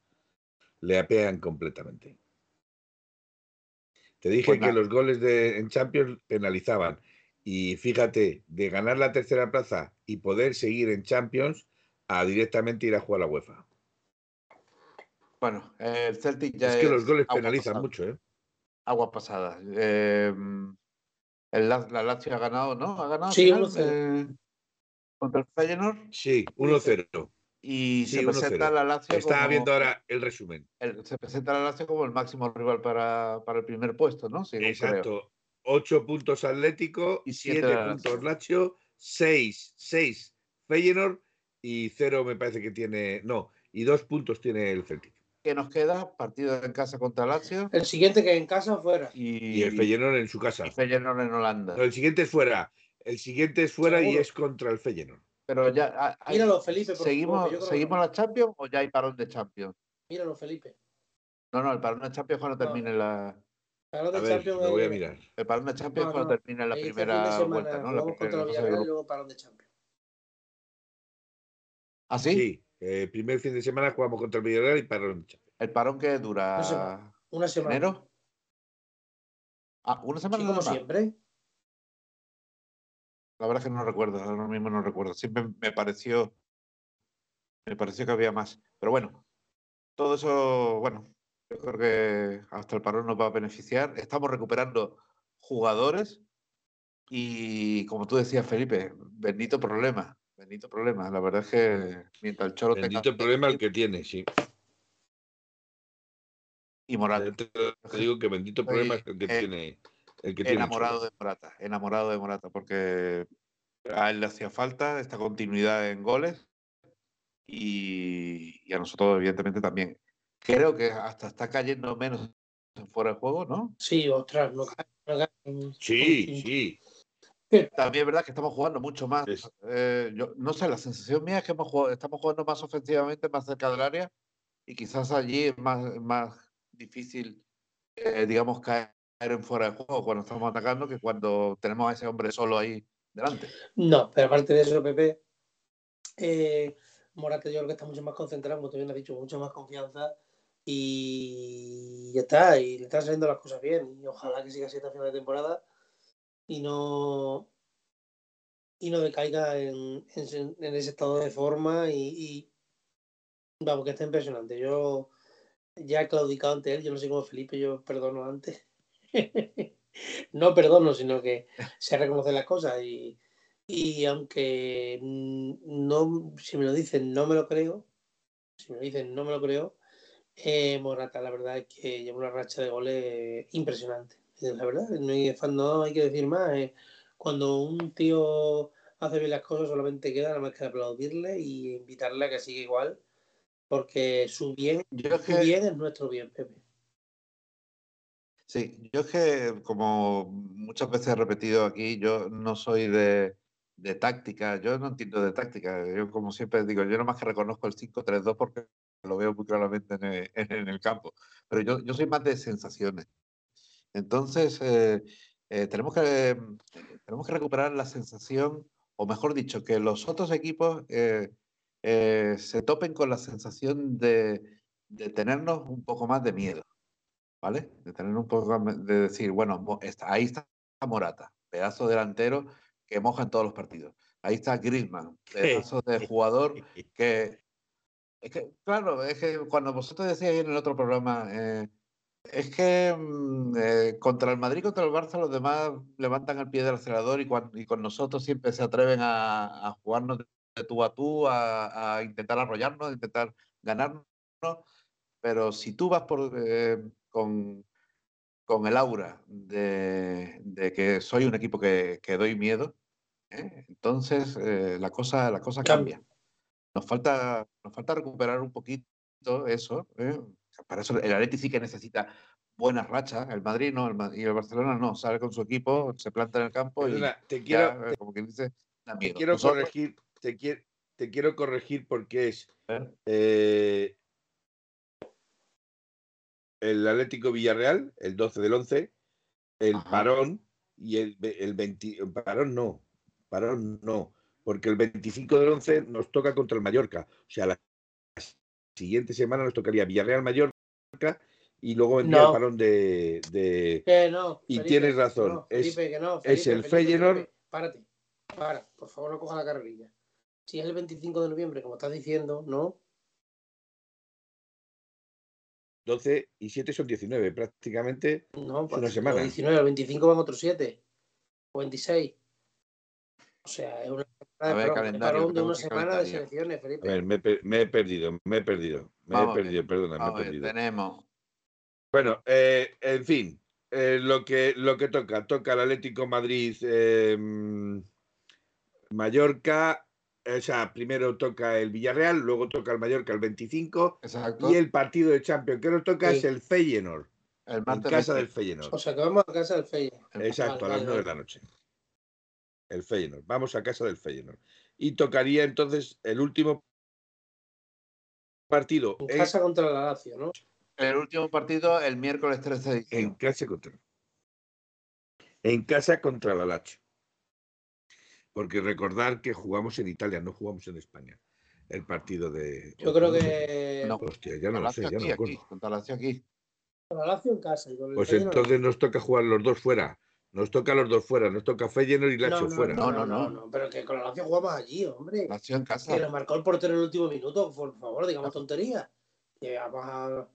Le apean completamente. Te dije Pues que los goles de, en Champions penalizaban. Y fíjate, de ganar la tercera plaza y poder seguir en Champions a directamente ir a jugar a la UEFA. Bueno, el Celtic ya es que los goles agua penalizan pasada, mucho, ¿eh? Aguas pasadas. Eh, el, La- la Lazio ha ganado, ¿no? Ha ganado al Sí, final, 1-0. eh, contra el Feyenoord Sí, 1-0. y Sí, se presenta 1-0. la Lazio Estaba como- viendo ahora el resumen. el- se presenta la Lazio como el máximo rival para, para el primer puesto, ¿no? Según. Exacto. 8 puntos Atlético, Y siete 7 de la puntos Lazio. Lazio, 6, 6 Feyenoord y 0 me parece que tiene, no, y 2 puntos tiene el Celtic. ¿Qué nos queda? Partido en casa contra Lazio El siguiente que en casa fuera. y, Y el Feyenoord en su casa. y Feyenoord en Holanda. No, el siguiente es fuera. El siguiente es fuera y es contra el Feyenoord. Pero ya hay- Míralo, Felipe, por favor, ¿seguimos, que ¿seguimos la Champions o ya hay parón de Champions? Míralo, Felipe. No, no, el parón de Champions cuando No. termine la. Parón A de ver, Champions lo voy a mirar. El parón de Champions No, cuando no. termine la de primera semana vuelta, ¿no? La jugamos primera de Villarreal y grupo. luego parón de Champions. ¿Ah, sí? Sí, eh, primer fin de semana jugamos contra el Villarreal y para ¿El parón que dura? Una semana. Una semana. ¿Enero? Ah, una Sí, semana como nada más. siempre. La verdad es que no recuerdo, ahora mismo no recuerdo. Siempre me pareció, me pareció que había más. Pero bueno, todo eso, bueno, yo creo que hasta el parón nos va a beneficiar. Estamos recuperando jugadores y, como tú decías, Felipe, bendito problema, bendito problema. La verdad es que mientras el Cholo Bendito tenga... problema el que tiene, sí. Y Morata. Te, digo que bendito problema es el que tiene. El que tiene enamorado de Morata, enamorado de Morata, porque a él le hacía falta esta continuidad en goles y, y a nosotros, evidentemente, también. Creo que hasta está cayendo menos en fuera de juego, ¿no? Sí, ostras, no cae, no cae. Sí, sí. También es verdad que estamos jugando mucho más. Es- Eh, yo no sé, la sensación mía es que hemos jugado- estamos jugando más ofensivamente, más cerca del área y quizás allí es más, más difícil, eh, digamos, caer en fuera de juego cuando estamos atacando que cuando tenemos a ese hombre solo ahí delante. No, pero aparte de eso, Pepe, eh, Morata yo creo que está mucho más concentrado, como tú has dicho, mucho más confianza y ya está, y le están saliendo las cosas bien. Y ojalá que siga así hasta final de temporada y no y no decaiga en, en- en ese estado de forma y, y vamos, que está impresionante. Yo ya he claudicado ante él, yo no sé cómo Felipe, yo perdono antes. no perdono, sino que se reconocen las cosas y, y aunque mm, no, si me lo dicen, no me lo creo, si me lo dicen, no me lo creo, eh, Morata, la verdad es que lleva una racha de goles impresionante. Eh, La verdad, no hay, no hay que decir más. eh, cuando un tío hace bien las cosas, solamente queda nada más que aplaudirle y invitarle a que siga igual, porque su bien, Yo su que, bien es nuestro bien, Pepe. Sí, yo es que, como muchas veces he repetido aquí, yo no soy de, de táctica, yo no entiendo de táctica. Yo, como siempre digo, yo nomás que reconozco el 5-3-2 porque lo veo muy claramente en el, campo. Pero yo, yo soy más de sensaciones. Entonces, eh, eh, tenemos, que, tenemos que recuperar la sensación, o mejor dicho, que los otros equipos eh, se topen con la sensación de, de tenernos un poco más de miedo, ¿vale? De tener un poco de decir, bueno, ahí está Morata, pedazo delantero que moja en todos los partidos. Ahí está Griezmann, pedazo de jugador que... Es que, claro, es que cuando vosotros decíais en el otro programa, eh, es que mm, eh, contra el Madrid, contra el Barça, los demás levantan el pie del acelerador y, con nosotros siempre se atreven a, a jugarnos de, de tú a tú, a, a intentar arrollarnos, a intentar ganarnos. Pero si tú vas por, eh, con, con el aura de, de que soy un equipo que, que doy miedo, ¿eh? entonces eh, la, cosa, la cosa Cambia. Nos falta, nos falta recuperar un poquito eso. ¿eh? Para eso el Atleti sí que necesita buenas rachas. El Madrid no, el y el Barcelona no. Sale con su equipo, se planta en el campo y Perdona, te ya, quiero, eh, como quien dice, da te miedo. quiero Nosotros, corregir, te quiero, te quiero corregir porque es ¿eh? eh, el Atlético Villarreal, el 12 del 11, el Ajá. parón y el, el 20, parón no, parón no, porque el 25 del 11 nos toca contra el Mallorca. O sea, la siguiente semana nos tocaría Villarreal-Mallorca y luego vendría No. el parón de, de- Que no. Y Felipe, tienes razón, no, es- Felipe, que no, es Felipe, el Felipe, Feyenoord. Felipe, Párate, para, por favor, no coja la carrerilla. Si es el 25 de noviembre, como estás diciendo, no. 12 y 7 son 19, prácticamente. No, Es una pues, semana. el 19, el 25 van otros 7. O 26. O sea, es una A ver, semana de calendario, una semana de selecciones, A Felipe. ver, me, me he perdido, me he perdido, me Vamos he a perdido, perdona, me he a perdido. tenemos Bueno, eh, en fin, eh, lo, que, lo que toca, toca el Atlético Madrid, eh, Mallorca, o sea, primero toca el Villarreal, luego toca el Mallorca el 25 exacto, y el partido de Champions que nos toca Sí. es el Feyenoord, el en casa 20, del Feyenoord. O sea, que vamos a casa del Feyenoord. Exacto, a las vale, 9 de la noche. El Feyenoord, vamos a casa del Feyenoord. Y tocaría entonces el último partido En en, casa contra la Lazio, ¿no? el último partido el miércoles 13 de en diciembre. casa contra en casa contra la Lazio. Porque recordar que jugamos en Italia, no jugamos en España. El partido de. Yo creo que No. Hostia, ya no lo sé, Lazio ya no aquí, me aquí, acuerdo. contra Lazio aquí. con la Lazio en casa y con el Pues Feyenoord entonces nos toca jugar los dos fuera. Nos toca a los dos fuera, nos toca Feyenoord y Lazio no, no, fuera. No, No, no, no, no, pero que con la Lazio jugamos allí, hombre. Nació en Que casa. lo marcó el portero en el último minuto, por favor, digamos tonterías. Que vamos a-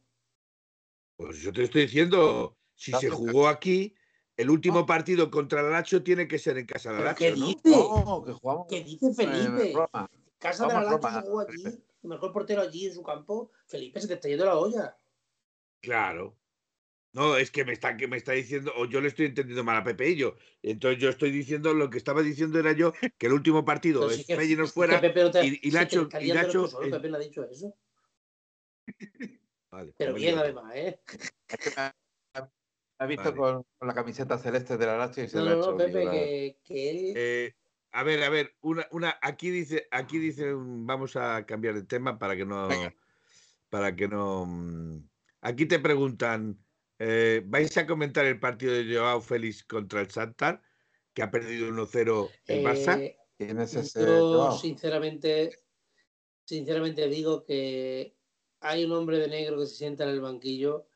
Pues yo te estoy diciendo, si se Lazio jugó aquí, el último No. partido contra el Lazio tiene que ser en casa de ¿Pero Lazio, qué dice? No, que jugamos ¿Qué dice Felipe? Roma. Casa de la Vamos, Lazio Roma, se jugó marcó el portero allí en su campo. Felipe, se te está yendo la olla. Claro. No, es que me está, que me está diciendo, o yo le estoy entendiendo mal a Pepe y yo. Entonces yo estoy diciendo, lo que estaba diciendo era yo, que el último partido Pero es que- si es fuera. que Pepe no te- y- y está y solo, es- Pepe no ha dicho eso. Vale, Pero pues bien, además, ¿eh? Ha, visto Vale. con, con la camiseta celeste de la Lazio y se No, le ha no, hecho no, Pepe, que, que él. Eh, a ver, a ver, una, una, aquí dice, aquí dice, un- vamos a cambiar de tema para que no, Venga. para que no. mm, Aquí te preguntan, eh, ¿vais a comentar el partido de Joao Félix contra el Santar, que ha perdido 1-0 el Barça? eh, ¿Quién es ese Yo, Joao? sinceramente, sinceramente digo que hay un hombre de negro que se sienta en el banquillo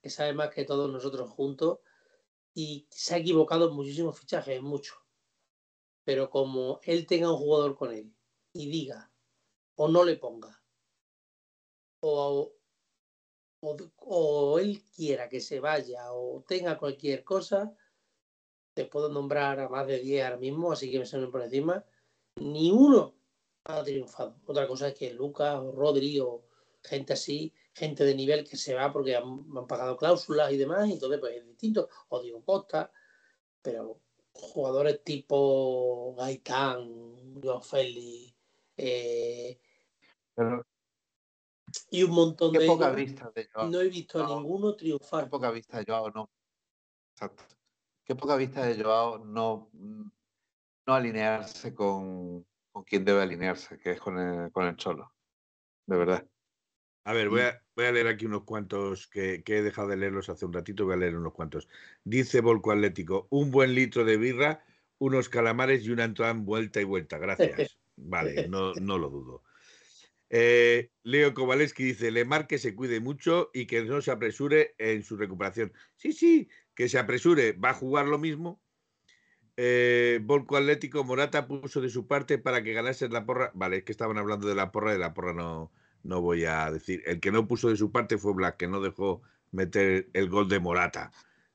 que sabe más que todos nosotros juntos y se ha equivocado en muchísimos fichajes, en muchos. Pero como él tenga un jugador con él y diga, o no le ponga, o, o, él quiera que se vaya o tenga cualquier cosa, te puedo nombrar a más de 10 ahora mismo, así que me salen por encima. Ni uno ha triunfado. Otra cosa es que Lucas o Rodri o gente así, gente de nivel que se va porque han, han pagado cláusulas y demás, y entonces pues es distinto. O Diego Costa, pero jugadores tipo Gaitán, Joao Félix, eh, Pero y un montón qué de poca ellos, vista de Joao. no he visto a No. ninguno Qué triunfar. poca vista de Joao no. Exacto. Qué poca vista de Joao no, no alinearse con, con quien debe alinearse, que es con el, con el Cholo. De verdad. A ver, voy a, voy a leer aquí unos cuantos que, que he dejado de leerlos hace un ratito, voy a leer unos cuantos. Dice Volco Atlético, un buen litro de birra, unos calamares y una Antoine vuelta y vuelta. Gracias. Vale, no, no lo dudo. Eh, Leo Kowaleski dice, Lemar que se cuide mucho y que no se apresure en su recuperación. Sí, sí, que se apresure, va a jugar lo mismo. Eh, Volco Atlético, Morata puso de su parte para que ganase la porra. Vale, es que estaban hablando de la porra, de la porra no, no voy a decir. El que no puso de su parte fue Black, que no dejó meter el gol de Morata,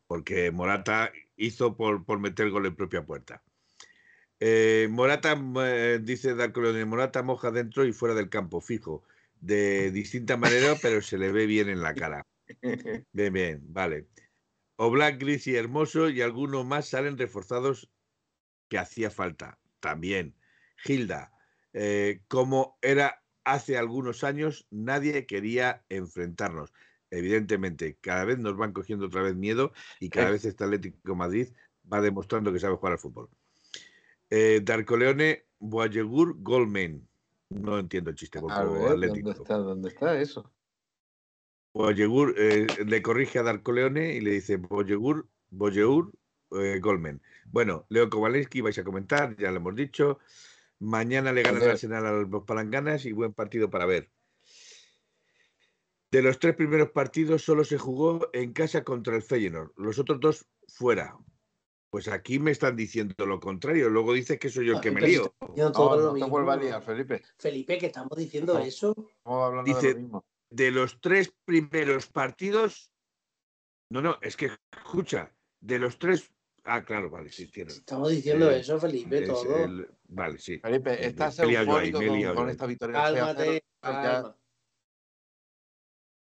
porque Morata hizo por, por meter el gol en propia puerta. Eh, Morata, eh, dice Darko Leone, Morata moja dentro y fuera del campo, fijo. De distinta manera, pero se le ve bien en la cara. Bien, bien, vale. Oblak, Gris y Hermoso y algunos más salen reforzados que hacía falta. También. Gilda, eh, como era hace algunos años, nadie quería enfrentarnos. Evidentemente, cada vez nos van cogiendo otra vez miedo y cada Eh. vez este Atlético Madrid va demostrando que sabe jugar al fútbol. Eh, Darko Leone, Boayegur, Golmen. No entiendo el chiste, A ver, Atlético. ¿dónde está, ¿dónde está eso? Boyegur eh, le corrige a Darko Leone y le dice Boyegur, Boyeur, eh, Golmen. Bueno, Leo Kowaleski, vais a comentar, ya lo hemos dicho. Mañana le ganan al Joder. Arsenal a los Palanganas y buen partido para ver. De los tres primeros partidos solo se jugó en casa contra el Feyenoord, los otros dos fuera. Pues aquí me están diciendo lo contrario, luego dices que soy yo el que me Pero si lío. No, lo no te vuelvas a liar, Felipe. Felipe, que estamos diciendo No. eso. Estamos hablando de Dice- lo mismo. de los tres primeros partidos. No, no, es que escucha, de los tres. Ah, claro, vale, sí, tienes. Estamos diciendo Eh, eso, Felipe, Es todo. el- Vale, sí. Felipe, Eh, estás me he liado yo ahí, eufórico me he con, liado con ahí. esta victoria. de 6 a 0, Cálmate, calma.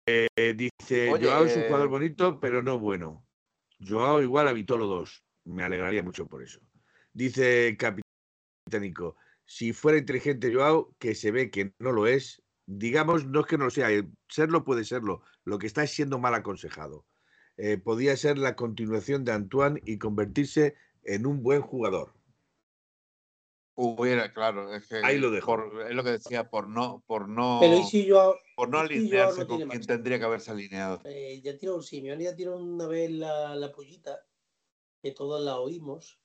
Eh, dice, Oye, Joao es un eh, jugador bonito, pero no bueno. Joao igual a Vitolo 2. Me alegraría mucho por eso. Dice Capitánico, si fuera inteligente Joao, que se ve que no lo es, digamos, no es que no lo sea, serlo puede serlo, lo que está es siendo mal aconsejado. Eh, podía ser la continuación de Antoine y convertirse en un buen jugador. Hubiera, claro, es que Ahí lo dejo. por- es lo que decía, por no, por no, Pero ¿y si yo por no alinearse no con quien tendría que haberse alineado. eh, ya tiró un Simeone, ya tiró una vez la, la pollita, que todos la oímos,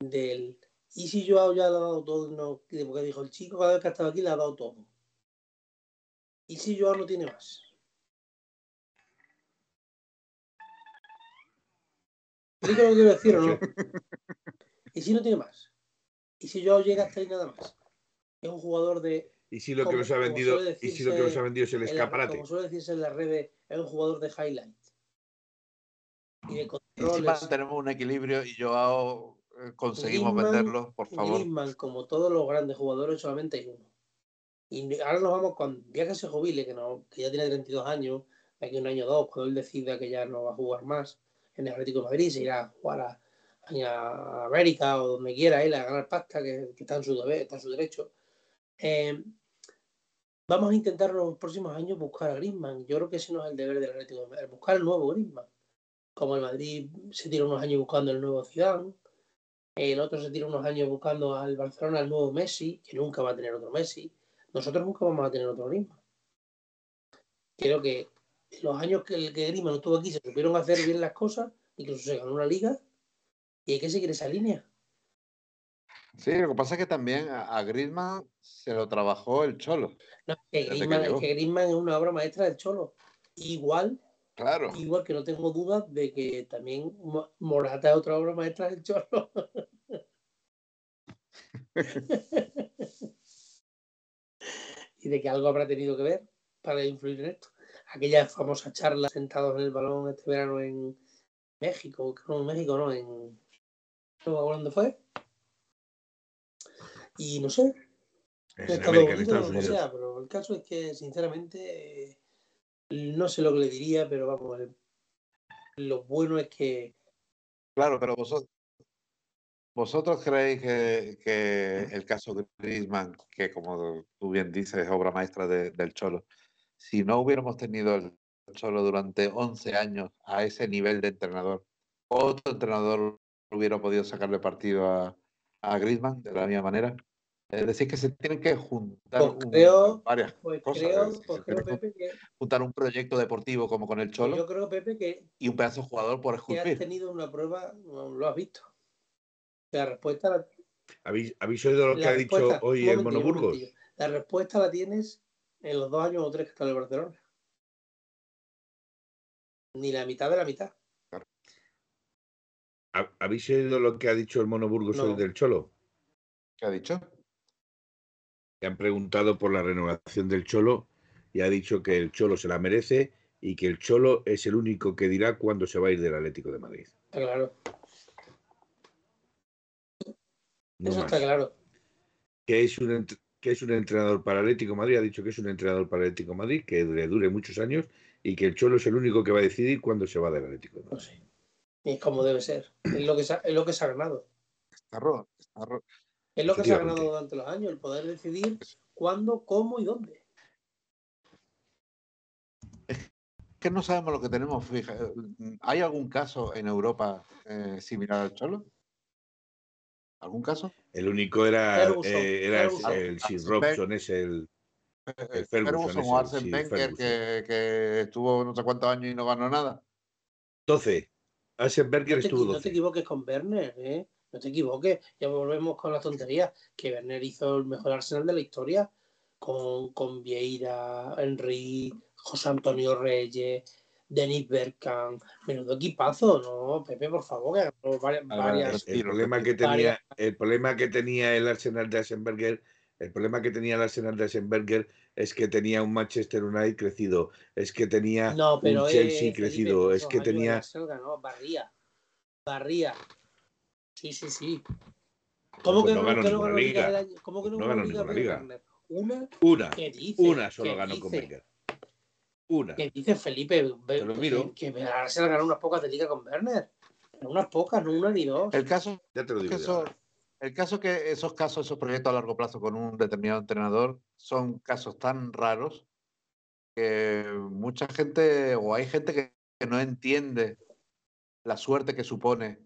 del y si Joao ya le ha dado todo, no, porque dijo el chico cada vez que ha estado aquí le ha dado todo. Y si Joao no tiene más. ¿Explico lo que quiero decir o no? ¿Y si no tiene más? ¿Y si yo llega hasta ahí nada más? Es un jugador de. Y si lo que nos ha vendido, y si lo que nos ha vendido es el la- escaparate. como suele decirse en las redes, es un jugador de highlight. Y de Encima controles. tenemos un equilibrio y Joao eh, conseguimos Griezmann- venderlo, por favor. Griezmann, como todos los grandes jugadores, solamente hay uno. Y ahora nos vamos con ya que se jubile, que, no, que ya tiene 32 años, de aquí a un año o dos, cuando él decida que ya no va a jugar más en el Atlético de Madrid, se irá a jugar a, a América o donde quiera él a ganar pasta, que, que está en su deber, está en su derecho. Eh, vamos a intentar en los próximos años buscar a Griezmann. Yo creo que ese no es el deber del Atlético Madrid, buscar el nuevo Griezmann. Como el Madrid se tira unos años buscando el nuevo Zidane, el otro se tira unos años buscando al Barcelona el nuevo Messi, que nunca va a tener otro Messi. Nosotros nunca vamos a tener otro Griezmann. Creo que los años que el que Griezmann estuvo aquí se supieron hacer bien las cosas, incluso se ganó una liga, y hay que seguir esa línea. Sí, lo que pasa es que también a, Griezmann se lo trabajó el Cholo. No, que Desde que Griezmann, llegó. que Griezmann es una obra maestra del Cholo. Igual, Claro. igual que no tengo dudas de que también Mo- Morata es otra obra maestra del Cholo. y de que algo habrá tenido que ver para influir en esto. Aquella famosa charla sentados en el balón este verano en México, no en México, no, en. No me acuerdo dónde fue. Y no sé, Es en América, en Estados Unidos. sea, pero el caso es que, sinceramente, no sé lo que le diría, pero vamos, lo bueno es que Claro, pero vosotros, vosotros creéis que, que el caso de Griezmann, que como tú bien dices, es obra maestra de- del Cholo, si no hubiéramos tenido el Cholo durante 11 años a ese nivel de entrenador, otro entrenador hubiera podido sacarle partido a, a Griezmann de la misma manera. Es decir, que se tienen que juntar Pues un- creo- varias Pues cosas. creo, es decir, pues creo, Pepe, que, juntar un proyecto deportivo como con el Cholo yo creo, Pepe, que, y un pedazo de jugador por que has esculpir. tenido una prueba, lo has visto. La respuesta, la, ¿Habéis, habéis oído lo que ha dicho hoy un el momentillo, un Mono Burgos? momentillo. La respuesta la tienes en los dos años o tres que está en el Barcelona. Ni la mitad de la mitad. ¿Ha- ¿Habéis oído lo que ha dicho el Mono Burgos No. hoy del Cholo? ¿Qué ha dicho? Le han preguntado por la renovación del Cholo y ha dicho que el Cholo se la merece y que el Cholo es el único que dirá cuándo se va a ir del Atlético de Madrid. Está claro. No Eso más. está claro. Que es un que es un entrenador para Atlético de Madrid, ha dicho que es un entrenador para Atlético de Madrid, que le dure muchos años y que el Cholo es el único que va a decidir cuándo se va del Atlético de Madrid. Y es como debe ser. Es lo que se ha, es lo que se ha ganado. Está ro- está ro- Es lo que se ha ganado durante los años, el poder decidir cuándo, cómo y dónde. que no sabemos lo que tenemos. Fija, eh, ¿Hay algún caso en Europa eh, similar al Cholo? ¿Algún caso? El único era, eh, era el- Ferguson. el Sir Robson, es el, El Ferguson o Arsene sí, Wenger que, que estuvo no sé cuántos años y no ganó nada. 12. Asenberger No te, estuvo equi- no te 12. equivoques con Werner, ¿eh? No te equivoques. Ya volvemos con las tonterías. Que Werner hizo el mejor Arsenal de la historia. Con, con Vieira, Henry, José Antonio Reyes, Denis Bergkamp. Menudo equipazo, ¿no? Pepe, por favor, que varias. Varias- El problema, que retiro. tenía, el problema que tenía el Arsenal de Asenberger, el problema que tenía el Arsenal de Asenberger es que tenía un Manchester United crecido, es que tenía No, pero un eh, Chelsea Felipe, crecido, por es que tenía Arsenal ganó, barría. Barría. Sí, sí, sí. ¿Cómo Pues que no no, ganó que no ninguna ganó Liga liga. del año? ¿Cómo que no, No ganó ninguna liga. Werner? Una, una, ¿qué dice? una solo ¿Qué ganó con dice? Wenger. Una. ¿Qué dice Felipe? Te lo que- miro. Que, el Arsenal ganó unas pocas de liga con Werner. Unas pocas, no una ni dos. El caso Ya te lo es digo. El caso es que esos casos, esos proyectos a largo plazo con un determinado entrenador son casos tan raros que mucha gente o hay gente que, que no entiende la suerte que supone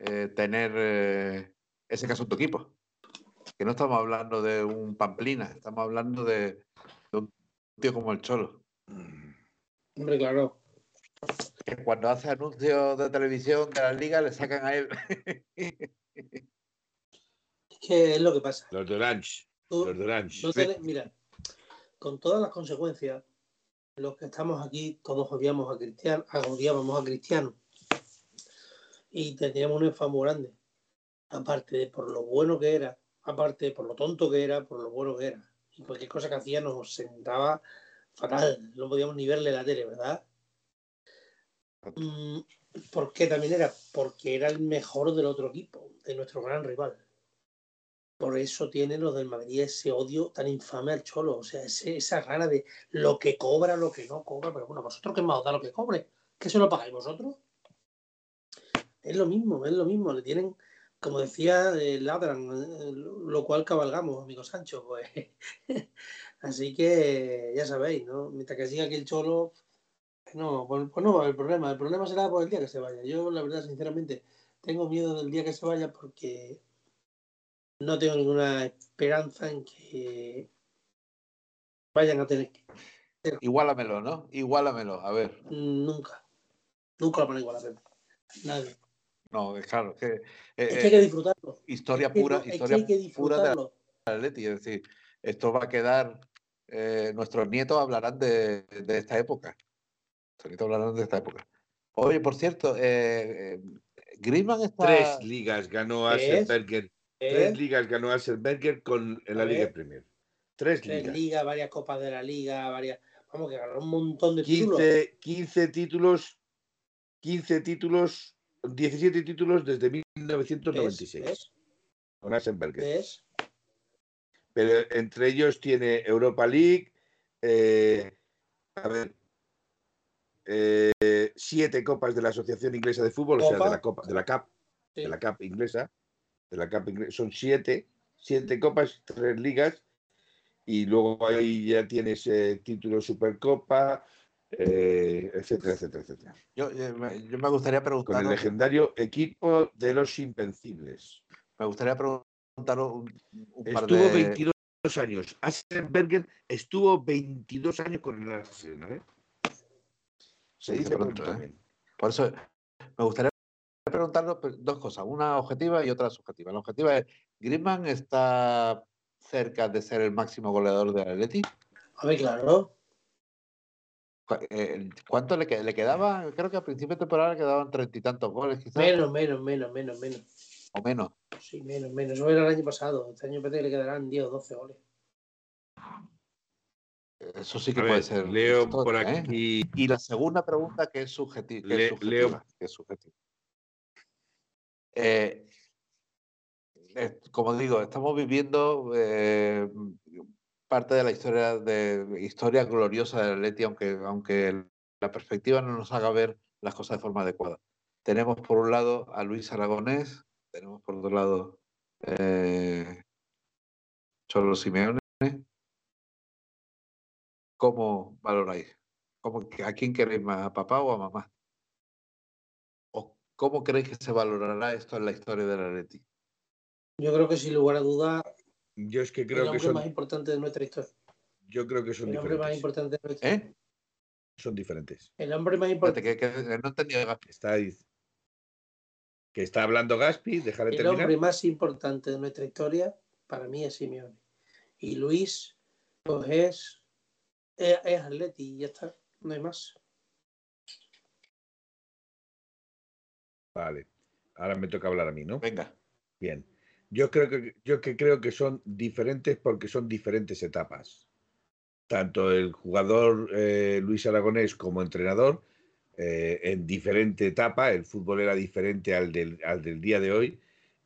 eh, tener eh, ese caso en tu equipo. Que no estamos hablando de un Pamplina, estamos hablando de, de un tío como el Cholo. Hombre, claro. Que cuando hace anuncios de televisión de la liga le sacan a él. Es que es lo que pasa. Los de Orange. Tú Los de Orange. no tenés- mira, con todas las consecuencias, los que estamos aquí, todos odiamos a Cristiano, odiábamos a Cristiano. y teníamos un enfado muy grande. Aparte de por lo bueno que era, aparte de por lo tonto que era, por lo bueno que era. Y cualquier cosa que hacía nos sentaba fatal, no podíamos ni verle la tele, ¿verdad? Mm, ¿Por qué también era? Porque era el mejor del otro equipo, de nuestro gran rival. Por eso tienen los del Madrid ese odio tan infame al Cholo, o sea, ese- esa rara de lo que cobra, lo que no cobra, pero bueno, vosotros qué más os da lo que cobre, ¿qué se lo pagáis vosotros? Es lo mismo, es lo mismo, le tienen, como decía, eh, ladran, eh, lo cual cabalgamos, amigo Sancho, pues. Así que ya sabéis, ¿no? Mientras que siga aquí el Cholo, no, pues, pues no va a haber problema. El problema será por el día que se vaya. Yo, la verdad, sinceramente, tengo miedo del día que se vaya porque no tengo ninguna esperanza en que vayan a tener que. Igualamelo, ¿no? Igualamelo. A ver. Nunca. Nunca lo van a igualar. Nadie. No, claro. Que, eh, Es que hay que eh, disfrutarlo. historia Es que- pura, es que historia hay que pura de. Atleti. Es decir, esto va a quedar. eh, nuestros nietos hablarán de, de esta época. Nuestros nietos hablarán de esta época. Oye, por cierto, eh, Griezmann está. Tres ligas ganó. ¿Eh? Tres ligas ganó Asselberger con en la Liga. Premier. Tres Tres ligas. ligas, varias copas de la liga, varias. Vamos, que ganó un montón de títulos. 15, 15 títulos, 15 títulos, 17 títulos desde 1996 ¿Ves? con Asselberger. ¿Ves? Pero entre ellos tiene Europa League, eh, a ver, eh, siete copas de la Asociación Inglesa de Fútbol, o sea, de la Copa, de la CAP, Sí. de la CAP inglesa, de la CAP inglesa, son siete, siete copas, tres ligas, y luego ahí ya tienes eh, título Supercopa, eh, etcétera, etcétera, etcétera. Yo, eh, me- yo me gustaría Con el preguntar. legendario equipo de los Invencibles. Me gustaría preguntar un, un par Estuvo de. 22 años. Assenberger estuvo 22 años con el Arsenal. ¿eh? Se dice pronto ¿eh? Por eso me gustaría preguntarle dos cosas, una objetiva y otra subjetiva. La objetiva es, ¿Griezmann está cerca de ser el máximo goleador del Atleti? A ver, claro. Eh, ¿Cuánto le, que- le quedaba? Creo que a principio de temporada le quedaban treinta y tantos goles, quizás, Menos, menos, menos, menos, menos. o menos. Sí, menos, menos. Eso era el año pasado. Este año parece que le quedarán 10 o 12 goles. Eso sí que A puede ver, ser. leo historia, por ¿eh? aquí. Y la segunda pregunta que es, subjeti- que es Le- subjetiva. leo- que es subjetiva. Eh, eh, como digo, estamos viviendo parte de la historia de historia gloriosa del Atleti, aunque, aunque la perspectiva no nos haga ver las cosas de forma adecuada. Tenemos por un lado a Luis Aragonés, tenemos por otro lado Cholo Simeone. ¿Cómo valoráis? ¿Cómo, ¿A quién queréis más, a papá o a mamá? ¿O cómo creéis que se valorará esto en la historia del Atleti? Yo creo que sin lugar a duda, Yo es que el creo que hombre son, más importante de nuestra historia. yo creo que son El hombre más diferentes. importante de nuestra ¿Eh? Son diferentes. El hombre más importante. que, que no he entendido. Está ahí. Que está hablando Gaspi, déjale El terminar. hombre más importante de nuestra historia, para mí, es Simeone. Y Luis, pues es, es, es Atleti y ya está. No hay más. Vale. Ahora me toca hablar a mí, ¿no? Venga. Bien. Yo creo que yo que creo que son diferentes porque son diferentes etapas. Tanto el jugador eh, Luis Aragonés como entrenador eh, en diferente etapa, el fútbol era diferente al del, al del día de hoy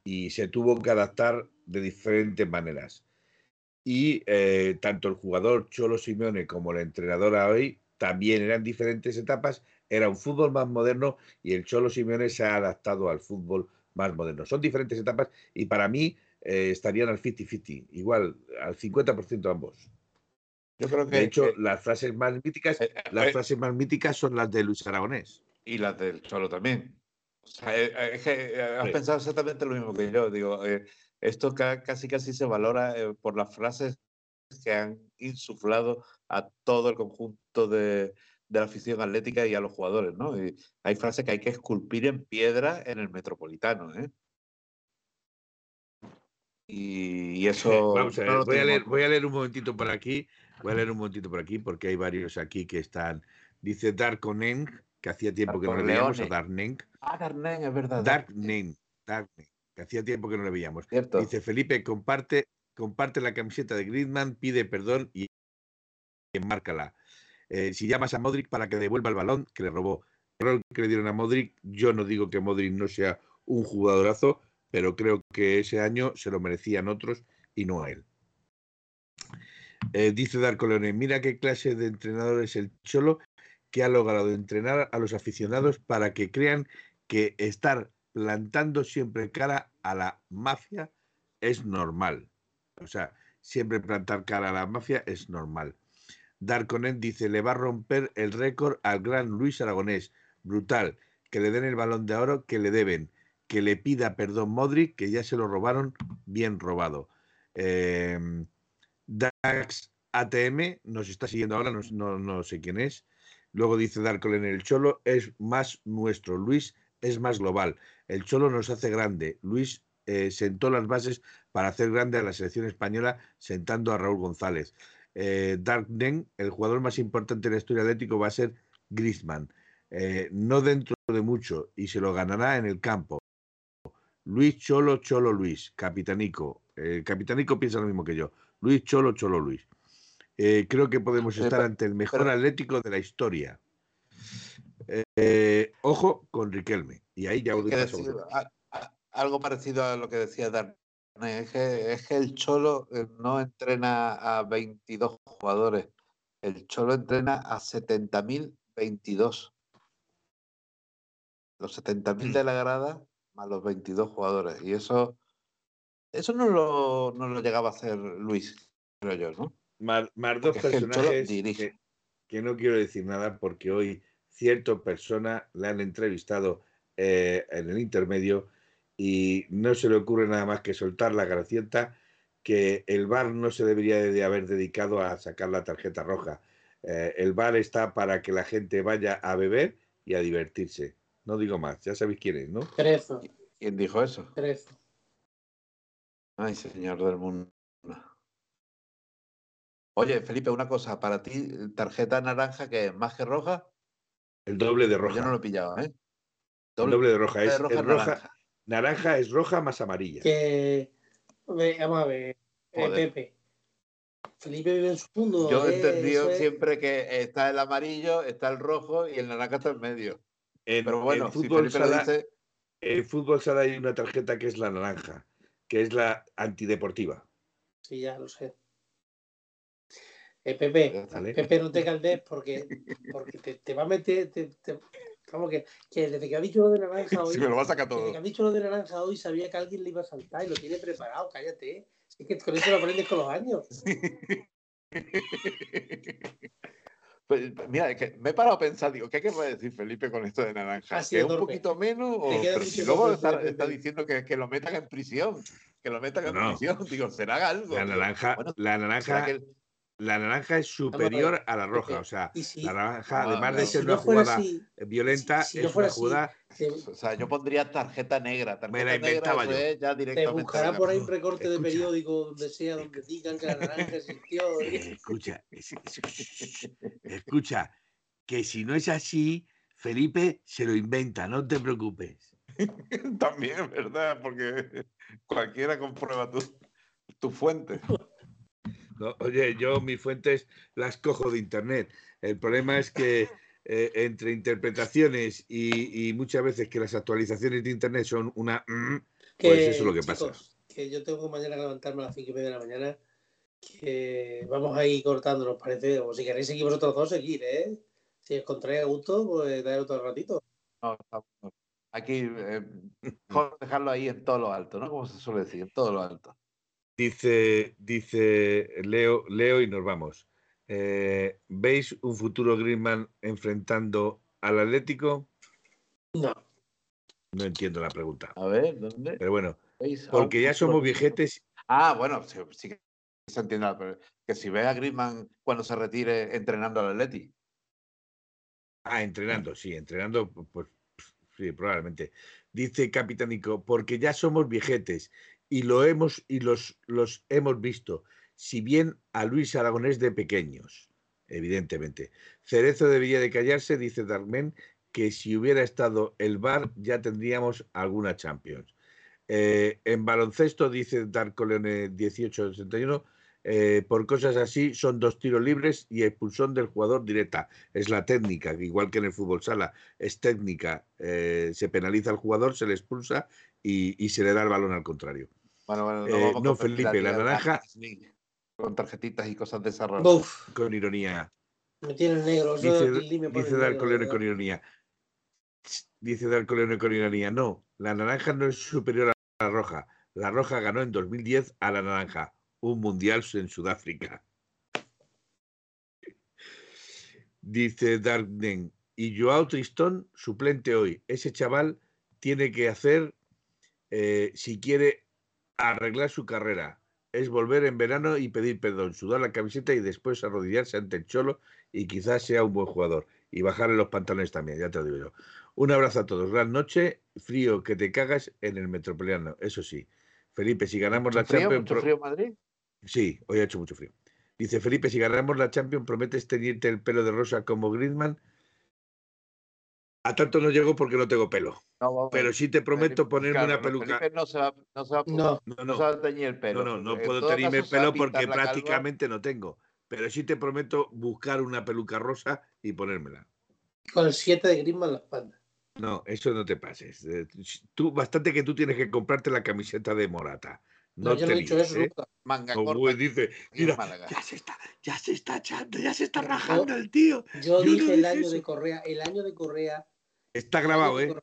y se tuvo que adaptar de diferentes maneras. Y eh, tanto el jugador Cholo Simeone como la entrenadora hoy también eran diferentes etapas. Era un fútbol más moderno y el Cholo Simeone se ha adaptado al fútbol más moderno. Son diferentes etapas y para mí eh, estarían al 50-50, igual al 50% ambos. Yo creo que. De hecho, que- las frases más míticas, eh, eh, las eh, frases más míticas son las de Luis Aragonés. y las del Cholo también. O sea, eh, es que has Sí. pensado exactamente lo mismo que yo. Digo, esto ca- casi casi se valora eh, por las frases que han insuflado a todo el conjunto de, de la afición atlética y a los jugadores, ¿no? Y hay frases que hay que esculpir en piedra en el Metropolitano, ¿eh? Y, y eso. Vamos a ver, voy a, leer, en cuenta. voy a leer un momentito por aquí, voy a leer un momentito por aquí porque hay varios aquí que están, dice Darkonen, que hacía tiempo que no le Corleone. veíamos, a Darneng. Ah, Darnen, es verdad. Darneng, Darneng, que hacía tiempo que no le veíamos. Cierto. Dice Felipe, comparte, comparte la camiseta de Griezmann, pide perdón y enmárcala. Eh, si llamas a Modric para que devuelva el balón que le robó, el rol que le dieron a Modric, yo no digo que Modric no sea un jugadorazo, pero creo que ese año se lo merecían otros y no a él. Eh, dice Darko Leone, mira qué clase de entrenador es el Cholo que ha logrado entrenar a los aficionados para que crean que estar plantando siempre cara a la mafia es normal. O sea, siempre plantar cara a la mafia es normal. Darkonet dice, le va a romper el récord al gran Luis Aragonés. Brutal. Que le den el balón de oro que le deben. Que le pida perdón Modric, que ya se lo robaron, bien robado. Eh, Dax ATM nos está siguiendo ahora, no, sé quién es. Luego dice Darkolen, el Cholo es más nuestro, Luis es más global. El Cholo nos hace grande. Luis eh, sentó las bases para hacer grande a la selección española sentando a Raúl González. Eh, Darknen, el jugador más importante de la historia atlético, va a ser Griezmann. Eh, no dentro de mucho y se lo ganará en el campo. Luis Cholo, Cholo Luis, Capitanico. El Capitanico piensa lo mismo que yo. Luis Cholo, Cholo Luis. Creo que podemos estar ante el mejor Atlético de la historia. Eh, ojo con Riquelme. Y ahí ya decir, vosotros. a- a- algo parecido a lo que decía Darnen. Es que, es que el Cholo eh, no entrena a 22 jugadores. El Cholo entrena a 70.022. Los 70.000 de la grada más los 22 jugadores. Y eso eso no lo, no lo llegaba a hacer Luis, creo yo, ¿no? Más, más dos Porque es que el Cholo personajes que no quiero decir nada porque hoy cierta persona le han entrevistado eh, en el intermedio y no se le ocurre nada más que soltar la gracieta que el VAR no se debería de haber dedicado a sacar la tarjeta roja. Eh, el VAR está para que la gente vaya a beber y a divertirse. No digo más, ya sabéis quién es, ¿no? Trezo, ¿Quién dijo eso? trezo. Ay, señor del mundo. Oye, Felipe, una cosa, para ti, tarjeta naranja que es más que roja, El doble de roja. yo no lo he pillado, ¿eh? el doble de roja. de Es, roja es es roja, naranja. naranja es roja más amarilla. Que. ve- Vamos a ver, eh. Pepe. Felipe vive en su mundo. Yo he eh, entendido es- siempre que está el amarillo, está el rojo y el naranja está en medio. En, Pero bueno, en si fútbol lo sala- dice, En fútbol sala hay una tarjeta que es la naranja, que es la antideportiva. Sí, ya lo sé. Eh, Pepe. Pepe, no te caldes porque, porque te, te va a meter. Te, te- vamos, que, que desde que ha dicho lo de naranja hoy. si me lo va a sacar Desde todo. que ha dicho lo de naranja hoy sabía que alguien le iba a saltar y lo tiene preparado, cállate. Si es que con eso lo aprendes con los años. Pues, mira, es que me he parado a pensar, digo, ¿qué querrá decir Felipe con esto de naranja? Ha ¿Que un poquito menos? O... Pero si luego está, diciendo que, que lo metan en prisión, que lo metan en No. prisión, digo, será algo. La naranja, bueno, la será naranja, que- la naranja es superior a la roja. O sea, si, la naranja, Ah, además de ser si una no jugada así, violenta, si- no es una así, jugada. te, O sea, yo pondría tarjeta negra. Tarjeta Me la negra, inventaba eso yo. es ya te directamente buscará de por ahí un recorte de Escucha. periódico donde sea, donde digan que la naranja existió. Eh, escucha, es- es- escucha, que si no es así, Felipe se lo inventa, no te preocupes. También, ¿verdad? Porque cualquiera comprueba tu, tu fuente. No, oye, yo mis fuentes las cojo de internet. El problema es que eh, entre interpretaciones y, y muchas veces que las actualizaciones de internet son una... mm, Que, Pues eso es lo que pasa. Que yo tengo que mañana levantarme a las 5 y media de la mañana. Que vamos a ir cortando, ¿nos parece? O si queréis seguir vosotros dos, seguir, ¿eh? Si os encontráis a gusto, pues dale otro ratito. No, está bueno. Aquí, eh, mejor dejarlo ahí en todo lo alto, ¿no? Como se suele decir, en todo lo alto. Dice, dice Leo, Leo y nos vamos. Eh, ¿Veis un futuro Griezmann enfrentando al Atlético? No. No entiendo la pregunta. A ver, ¿dónde? Pero bueno, ¿Veis a porque ya somos viejetes. Ah, bueno, sí, sí que se entiende, pero que si ve a Griezmann cuando se retire entrenando al Atleti. Ah, entrenando, sí, entrenando, pues sí, probablemente. Dice Capitánico, porque ya somos viejetes y lo hemos y los, los hemos visto. Si bien a Luis Aragonés de pequeños, evidentemente. Cerezo debería de callarse, dice Darmen, que si hubiera estado el VAR ya tendríamos alguna Champions. Eh, en baloncesto, dice Darko Leone 1861, eh, por cosas así son dos tiros libres y expulsión del jugador directa. Es la técnica, igual que en el fútbol sala, es técnica. Eh, se penaliza al jugador, se le expulsa y, se le da el balón al contrario. Bueno, bueno, Eh, no, Felipe, la naranja- Con tarjetitas y cosas de esa Con ironía. me tiene negro. Dice, dice negro, Darko Leone con ironía. Dice Darko Leone con ironía. No, la naranja no es superior a la roja. La roja ganó en 2010 a la naranja. Un mundial en Sudáfrica. Dice Darknen. Y Joao Tristón, suplente hoy. Ese chaval tiene que hacer, eh, si quiere arreglar su carrera, es volver en verano y pedir perdón, sudar la camiseta y después arrodillarse ante el cholo y quizás sea un buen jugador. Y bajarle los pantalones también, ya te lo digo yo. Un abrazo a todos. Gran noche, frío que te cagas en el Metropolitano, eso sí. Felipe, si ganamos la ¿Mucho frío? Champions... ¿Mucho frío Madrid? Sí, hoy ha hecho mucho frío. Dice Felipe, si ganamos la Champions, ¿prometes teñirte el pelo de rosa como Griezmann? A tanto no llego porque no tengo pelo. No, Pero sí te prometo Felipe- ponerme claro, una peluca. Felipe no se va, no se va, No, No, no no, se va a teñir el pelo. no, puedo teñirme el pelo porque calva. prácticamente no tengo. Pero sí te prometo buscar una peluca rosa y ponérmela. con el 7 de Griezmann en la espalda. No, eso no te pases. Eh, Tú, bastante que tú tienes que comprarte la camiseta de Morata. No, No, yo te no he dicho eso ¿eh? nunca. Manga Como corta. dice, mira, ya se está, ya se está echando, ya se está Yo- rajando el tío. Yo, Yo no dije el año eso. de Correa, el año de Correa. Está grabado, ¿eh?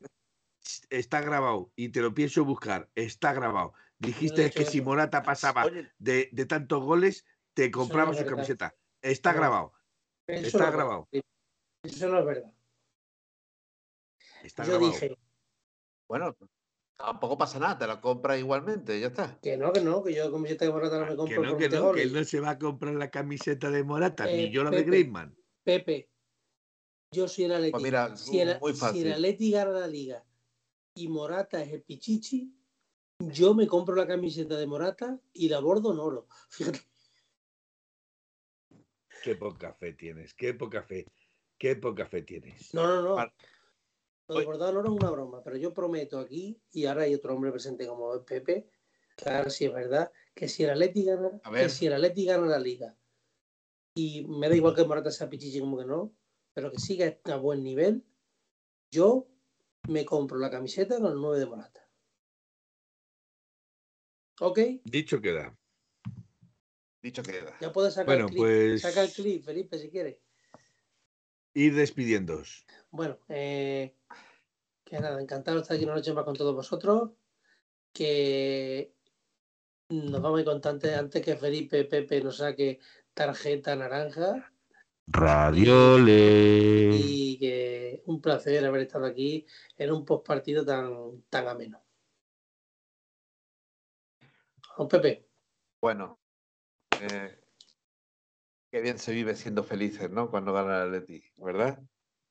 Está grabado y te lo pienso buscar. Está grabado. Dijiste que si. Morata pasaba Oye, de, de tantos goles, te compraba no su verdad. camiseta. Está No. grabado. Eso Está no es grabado. Eso no es verdad. Está Yo grabado. dije bueno, tampoco pasa nada, te la compras igualmente, ya está. que no, que no, que yo camiseta de Morata no me que compro no, que este no, gol. que él no se va a comprar la camiseta de Morata, Eh, ni yo la de. Griezmann. Pepe, yo soy el Atleti. Pues mira, si, el, muy si el Atleti gana la liga y Morata es el Pichichi, yo me compro la camiseta de Morata y la bordo en oro. Fíjate, Qué poca fe tienes, qué poca fe, qué poca fe tienes. no, no, no. Lo de bordado en oro es una broma, pero yo prometo aquí, y ahora hay otro hombre presente como es Pepe, claro, si es verdad, que si el Atleti gana, que si el Atleti gana la liga, y me da igual que Morata sea Pichichi como que no, pero que siga a buen nivel, yo me compro la camiseta con el 9 de Morata. ¿Ok? Dicho queda. Dicho queda. Ya puedes sacar Bueno, el clip. pues Saca el clip, Felipe, si quieres. ir despidiéndoos. Bueno, eh, que nada, encantado de estar aquí una noche más con todos vosotros. Que nos vamos a ir contantes antes que Felipe Pepe nos saque tarjeta naranja. Radio Le. Y que un placer haber estado aquí en un postpartido tan, tan ameno. Don Pepe, Bueno, eh, qué bien se vive siendo felices, ¿no? Cuando gana el Atleti, ¿verdad?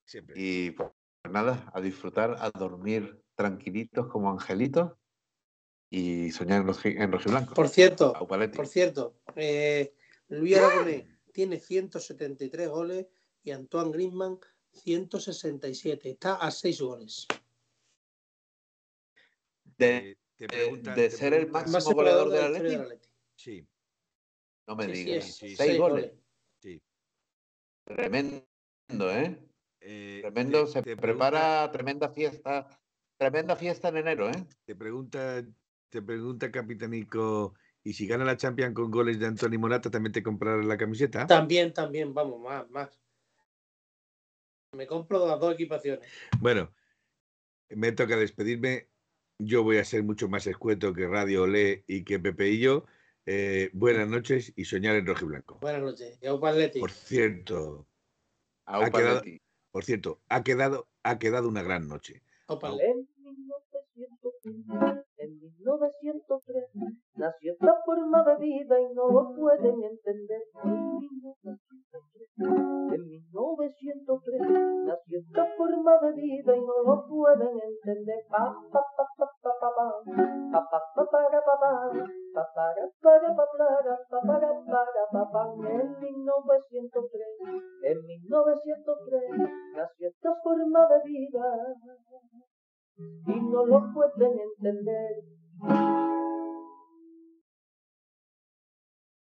Siempre. Y pues nada, a disfrutar, a dormir tranquilitos como angelitos y soñar en, roji- en rojiblanco. por cierto, por cierto, eh, Luis Aragonés tiene 173 goles y Antoine Griezmann 167. Está a 6 goles. De, Eh, te de- preguntan- de ser el máximo goleador goleador de la del Atleti. Atleti. Sí, no me Sí, digas. es, sí, Seis goles. sí. Tremendo, ¿eh? Eh, Tremendo. te- se te pregunta- prepara tremenda fiesta. Tremenda fiesta en enero, ¿eh? Te pregunta, te pregunta Capitanico, ¿y si gana la Champions con goles de Anthony Morata, también te comprarás la camiseta? También, también, vamos, más, más. Me compro las dos equipaciones. Bueno, me toca despedirme. Yo voy a ser mucho más escueto que Radio Olé y que Pepe y yo. Eh, buenas noches y soñar en rojo y blanco. Buenas noches. Y Aupa Atleti. Por cierto, Aupa quedado- Atleti. por cierto, ha quedado, ha quedado una gran noche. 1903, en 1903, nació esta forma de vida y no lo pueden entender. En 1903, en 1903, nació esta forma de vida y no lo pueden entender. Pa, pa, pa. En 1903, en 1903 nació esta forma de vida y no lo pueden entender Thank you.